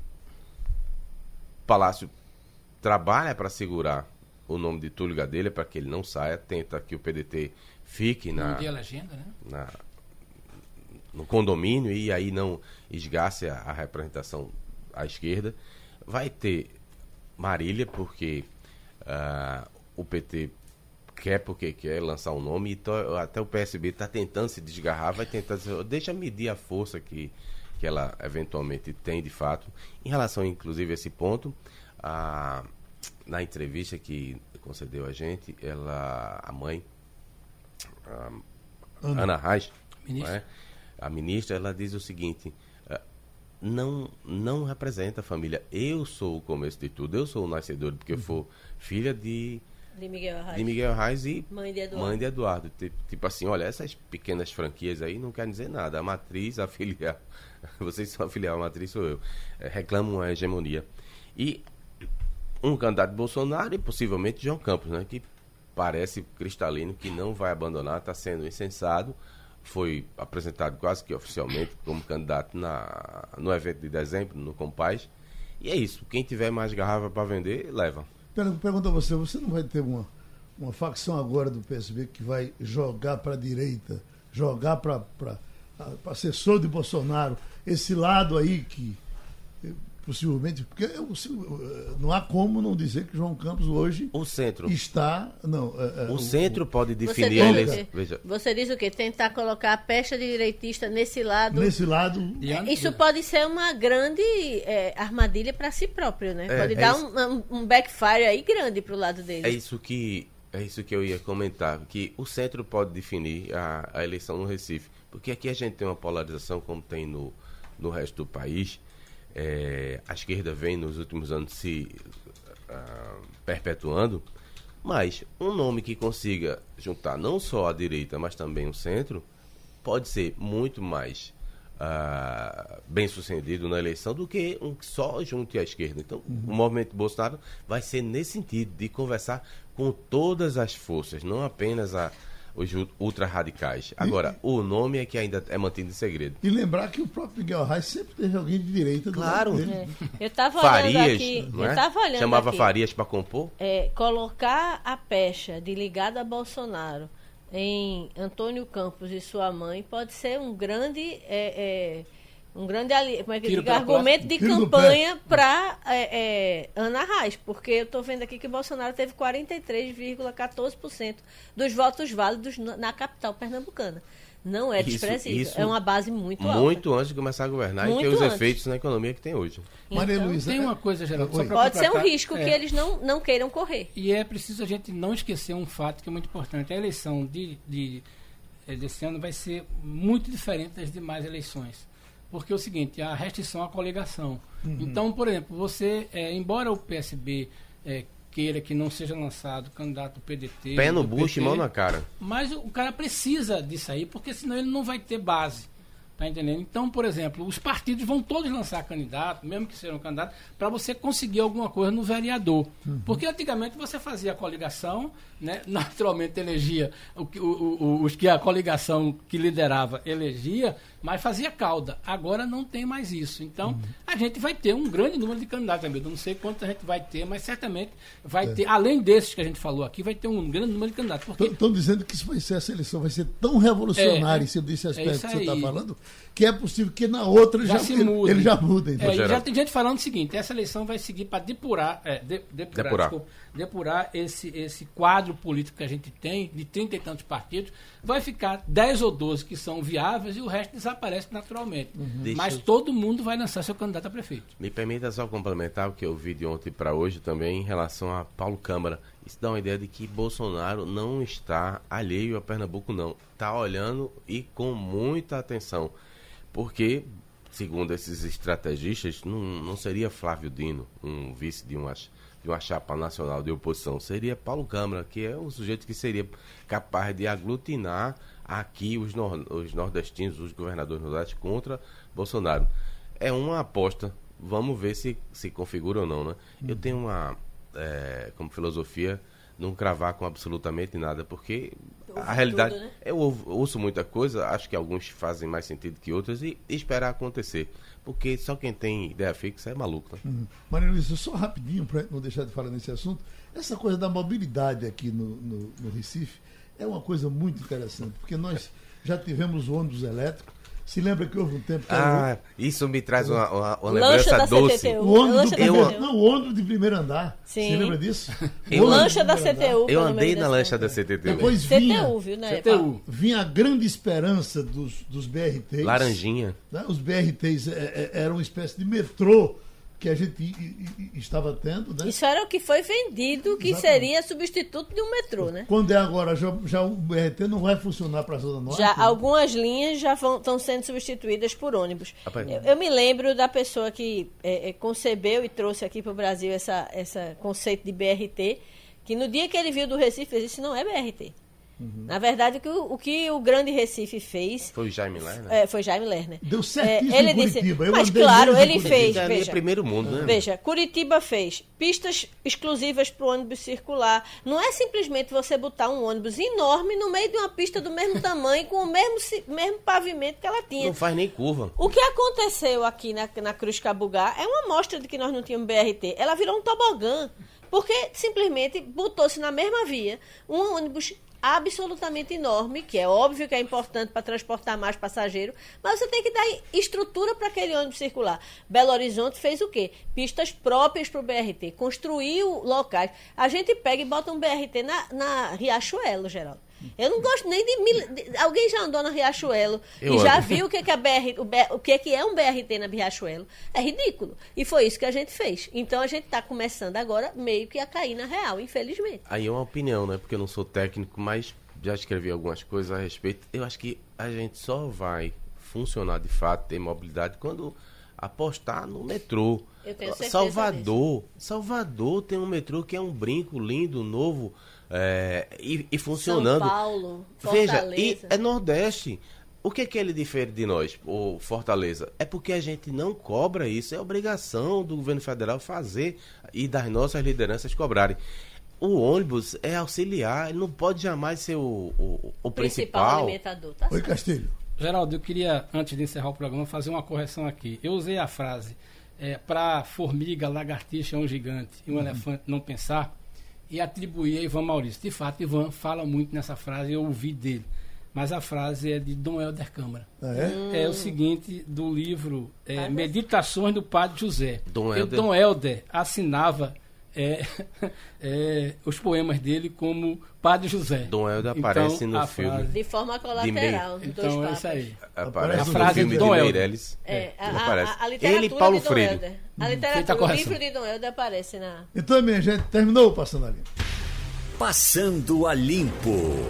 Speaker 5: Palácio trabalha para segurar o nome de Túlio Gadelha para que ele não saia, tenta que o PDT fique na,
Speaker 4: né?
Speaker 5: na- no condomínio e aí não esgace a, a representação à esquerda. Vai ter Marília, porque ah, o PT quer porque quer lançar um nome e to- até o PSB está tentando se desgarrar, vai tentar dizer, deixa medir a força que, que ela eventualmente tem de fato. Em relação, inclusive, a esse ponto, a- na entrevista que concedeu a gente, ela, a mãe, a
Speaker 2: Ana.
Speaker 5: Ana, Reis,
Speaker 4: Ministra.
Speaker 5: é? a ministra, ela diz o seguinte: não, não representa a família. Eu sou o começo de tudo, eu sou o nascedor, porque eu fui filha de,
Speaker 3: De Miguel Arraes.
Speaker 5: de Miguel Reis e
Speaker 3: Mãe de Eduardo.
Speaker 5: mãe de Eduardo. Tipo, tipo assim, olha, essas pequenas franquias aí não querem dizer nada. A matriz, a filial, vocês são a filial, a matriz sou eu. Eh, reclamam uma hegemonia. E um candidato de Bolsonaro e possivelmente João Campos, né? Que parece cristalino que não vai abandonar, está sendo insensado. Foi apresentado quase que oficialmente como candidato na, no evento de dezembro, no Compaz. E é isso. Quem tiver mais garrafa para vender, leva.
Speaker 2: Per- Pergunto a você, você não vai ter uma, uma facção agora do PSB que vai jogar para a direita, jogar para assessor de Bolsonaro, esse lado aí que possivelmente, porque eu- se- eh, não há como não dizer que João Campos hoje
Speaker 5: O centro.
Speaker 2: está. Não, eh, eh,
Speaker 5: O centro pode
Speaker 3: Você
Speaker 5: definir a
Speaker 3: diz, o
Speaker 5: eleição.
Speaker 3: quê?
Speaker 5: Veja,
Speaker 3: Você diz o quê? Tentar colocar a pecha de direitista nesse lado.
Speaker 2: nesse lado.
Speaker 4: Diante
Speaker 3: Isso pode ser uma grande é, armadilha para si próprio, né?
Speaker 5: É,
Speaker 3: pode
Speaker 5: é
Speaker 3: dar um, um- backfire aí grande pro lado dele.
Speaker 5: É isso que é isso que eu ia comentar, que o centro pode definir a, a eleição no Recife, porque aqui a gente tem uma polarização como tem no, no resto do país. É, a esquerda vem nos últimos anos se ah, perpetuando, mas um nome que consiga juntar não só a direita, mas também o centro, pode ser muito mais ah, bem sucedido na eleição do que um que só junte à esquerda. Então, o movimento Bolsonaro vai ser nesse sentido, de conversar com todas as forças, não apenas a, os ultra-radicais. Agora, o nome é que ainda é mantido em segredo.
Speaker 2: E lembrar que o próprio Miguel Reis sempre teve alguém de direita do
Speaker 5: Claro.
Speaker 2: lado dele.
Speaker 3: É. Eu estava olhando aqui.
Speaker 5: não
Speaker 3: eu
Speaker 5: é?
Speaker 3: estava olhando
Speaker 5: Chamava
Speaker 3: aqui.
Speaker 5: Farias para compor?
Speaker 3: É, colocar a pecha de ligado a Bolsonaro em Antônio Campos e sua mãe pode ser um grande é, é, um grande ali, como é que digo, argumento de
Speaker 2: Tiro
Speaker 3: campanha para Ana Reis, porque eu estou vendo aqui que Bolsonaro teve 43,14% dos votos válidos na, capital pernambucana. Não é desprezível,
Speaker 5: isso
Speaker 3: é uma base muito, alta.
Speaker 5: Muito antes de começar a governar e ter
Speaker 3: Muito
Speaker 5: os
Speaker 3: antes.
Speaker 5: efeitos na economia que tem hoje.
Speaker 2: Maria
Speaker 3: Então,
Speaker 2: Luísa.
Speaker 4: Tem
Speaker 2: é-
Speaker 4: uma coisa, Geraldo, só
Speaker 2: Oi.
Speaker 4: pra
Speaker 3: Pode ser um risco
Speaker 4: É.
Speaker 3: que eles não, não queiram correr.
Speaker 4: E é preciso a gente não esquecer um fato que é muito importante. A eleição de, de eh, desse ano vai ser muito diferente das demais eleições. Porque é o seguinte, a restrição à coligação. Então, por exemplo, você, eh, embora o PSB eh, queira que não seja lançado candidato PDT...
Speaker 5: Pé no bucho e mão na cara.
Speaker 4: mas o cara precisa disso aí, porque senão ele não vai ter base. Tá entendendo? Então, por exemplo, os partidos vão todos lançar candidato, mesmo que sejam candidato, para você conseguir alguma coisa no vereador. Porque antigamente você fazia a coligação, né? naturalmente elegia o que- o- o- os que a coligação que liderava elegia, mas fazia cauda. Agora não tem mais isso. Então, a gente vai ter um grande número de candidatos, amigo. Eu não sei quantos a gente vai ter, mas certamente vai ter, além desses que a gente falou aqui, vai ter um grande número de candidatos. Porque
Speaker 2: Estão dizendo que isso vai ser, essa eleição vai ser tão revolucionária
Speaker 4: É,
Speaker 2: em cima desse
Speaker 4: é
Speaker 2: aspecto
Speaker 4: isso
Speaker 2: que você está falando, que é possível que na outra
Speaker 4: já,
Speaker 2: já,
Speaker 4: se
Speaker 2: ele,
Speaker 4: muda.
Speaker 2: ele já muda. Então.
Speaker 4: É, já tem gente falando o seguinte: essa eleição vai seguir para depurar, é, de- depurar,
Speaker 5: Depurar.
Speaker 4: desculpa, depurar esse, esse quadro político que a gente tem, de trinta e tantos partidos, vai ficar 10 ou 12 que são viáveis e o resto desaparece naturalmente.
Speaker 5: Deixa
Speaker 4: Mas
Speaker 5: eu-
Speaker 4: todo mundo vai lançar seu candidato a prefeito.
Speaker 5: Me permita só complementar o que eu vi de ontem para hoje também em relação a Paulo Câmara. Isso dá uma ideia de que Bolsonaro não está alheio a Pernambuco, não. Está olhando e com muita atenção. Porque, segundo esses estrategistas, não, não seria Flávio Dino, um vice de uma, ch- de uma chapa nacional de oposição. Seria Paulo Câmara, que é um sujeito que seria capaz de aglutinar aqui os, nor- os nordestinos, os governadores nordestinos contra Bolsonaro. É uma aposta. Vamos ver se se configura ou não, né? Eu tenho uma, é, como filosofia, não cravar com absolutamente nada, porque
Speaker 3: Ouve
Speaker 5: a realidade...
Speaker 3: tudo, né?
Speaker 5: Eu ouço muita coisa, acho que alguns fazem mais sentido que outros, e esperar acontecer. Porque só quem tem ideia fixa é maluco, né?
Speaker 2: Uhum. Maria Luísa, só rapidinho, para não deixar de falar nesse assunto, essa coisa da mobilidade aqui no, no, no Recife é uma coisa muito interessante, porque nós já tivemos ônibus elétrico. Se lembra que houve um tempo que era
Speaker 5: Ah, isso me traz uma, uma, uma lembrança
Speaker 3: da
Speaker 5: doce.
Speaker 3: CTTU.
Speaker 2: o ônibus, do primeiro,
Speaker 3: CTU.
Speaker 2: não, o ônibus de primeiro andar.
Speaker 3: Sim.
Speaker 2: Você lembra disso?
Speaker 5: Eu-
Speaker 3: Lancha da. CTU.
Speaker 5: Eu
Speaker 3: pelo
Speaker 5: andei na lancha da CTT.
Speaker 2: Depois vinha,
Speaker 3: CTU, viu, na
Speaker 4: CTU.
Speaker 2: vinha a grande esperança dos, dos BRTs.
Speaker 5: Laranjinha.
Speaker 2: né? Os BRTs é, é, eram uma espécie de metrô que a gente i- i- i- estava tendo. Né?
Speaker 3: Isso era o que foi vendido, que
Speaker 2: Exatamente.
Speaker 3: seria substituto de um metrô, né?
Speaker 2: Quando é agora, já, já o BRT não vai funcionar para a Zona Norte?
Speaker 3: Já
Speaker 2: né?
Speaker 3: algumas linhas já estão sendo substituídas por ônibus. Eu, eu me lembro da pessoa que é, é, concebeu e trouxe aqui para o Brasil essa, essa conceito de BRT, que no dia que ele viu do Recife, ele disse, não é BRT.
Speaker 2: Uhum.
Speaker 3: Na verdade, o que o, o que o grande Recife fez
Speaker 5: Foi o Jaime Lerner?
Speaker 3: é, foi Jaime Lerner.
Speaker 2: Deu certíssimo
Speaker 3: É, ele disse, mas claro, ele fez.
Speaker 5: É
Speaker 3: veja,
Speaker 5: primeiro mundo, né?
Speaker 3: Veja, Curitiba fez pistas exclusivas para o ônibus circular. Não é simplesmente você botar um ônibus enorme no meio de uma pista do mesmo tamanho, com o mesmo, mesmo pavimento que ela tinha.
Speaker 5: Não faz nem curva.
Speaker 3: O que aconteceu aqui na, na Cruz Cabugá é uma amostra de que nós não tínhamos BRT. Ela virou um tobogã, porque simplesmente botou-se na mesma via um ônibus absolutamente enorme, que é óbvio que é importante para transportar mais passageiro, mas você tem que dar estrutura para aquele ônibus circular. Belo Horizonte fez o quê? Pistas próprias para o BRT, construiu locais. A gente pega e bota um BRT na, na Riachuelo, Geraldo. Eu não gosto nem de, mil- de- Alguém já andou na Riachuelo
Speaker 5: Eu
Speaker 3: e já viu o que, é que, a BR, o, o que, é que é um BRT na Riachuelo? É ridículo. E foi isso que a gente fez. Então a gente está começando agora meio que a cair na real, infelizmente.
Speaker 5: Aí é uma opinião, né? Porque eu não sou técnico, mas já escrevi algumas coisas a respeito. Eu acho que a gente só vai funcionar de fato, ter mobilidade, quando apostar no metrô.
Speaker 3: Eu tenho certeza
Speaker 5: Salvador. Salvador tem um metrô que é um brinco lindo, novo é, e, e funcionando.
Speaker 3: São Paulo,
Speaker 5: Veja,
Speaker 3: Fortaleza.
Speaker 5: e é Nordeste. O que é que ele difere de nós, o Fortaleza? É porque a gente não cobra isso. É obrigação do governo federal fazer e das nossas lideranças cobrarem. O ônibus é auxiliar, ele não pode jamais ser o, o, o
Speaker 3: principal
Speaker 5: principal.
Speaker 3: alimentador. Tá
Speaker 2: Oi. Castilho.
Speaker 4: Geraldo, eu queria, antes de encerrar o programa, fazer uma correção aqui. Eu usei a frase para formiga, lagartixa é um gigante e um elefante não pensar e atribuí a Ivan Maurício. De fato, Ivan fala muito nessa frase, eu ouvi dele. Mas a frase é de Dom Helder Câmara.
Speaker 2: Ah, é?
Speaker 4: É o seguinte, do livro é, Meditações do Padre José.
Speaker 5: Dom Helder.
Speaker 4: Dom Helder assinava é, é, os poemas dele como Padre José.
Speaker 5: Dom Helder
Speaker 4: Então,
Speaker 5: aparece no filme.
Speaker 4: frase-
Speaker 3: De forma colateral, dos dois
Speaker 4: Então é isso aí.
Speaker 5: Aparece
Speaker 2: A
Speaker 5: no
Speaker 4: frase
Speaker 5: filme
Speaker 4: do
Speaker 5: de
Speaker 4: Dom.
Speaker 5: Meirelles.
Speaker 3: É, a,
Speaker 5: Ele
Speaker 3: a- a- a literatura
Speaker 5: Ele e Paulo
Speaker 3: de Dom
Speaker 5: Freire.
Speaker 3: Helder.
Speaker 4: A
Speaker 3: literatura, o
Speaker 4: correção.
Speaker 3: livro de Dom Helder aparece na...
Speaker 2: Então, minha gente, terminou o Passando a Limpo.
Speaker 1: Passando a Limpo.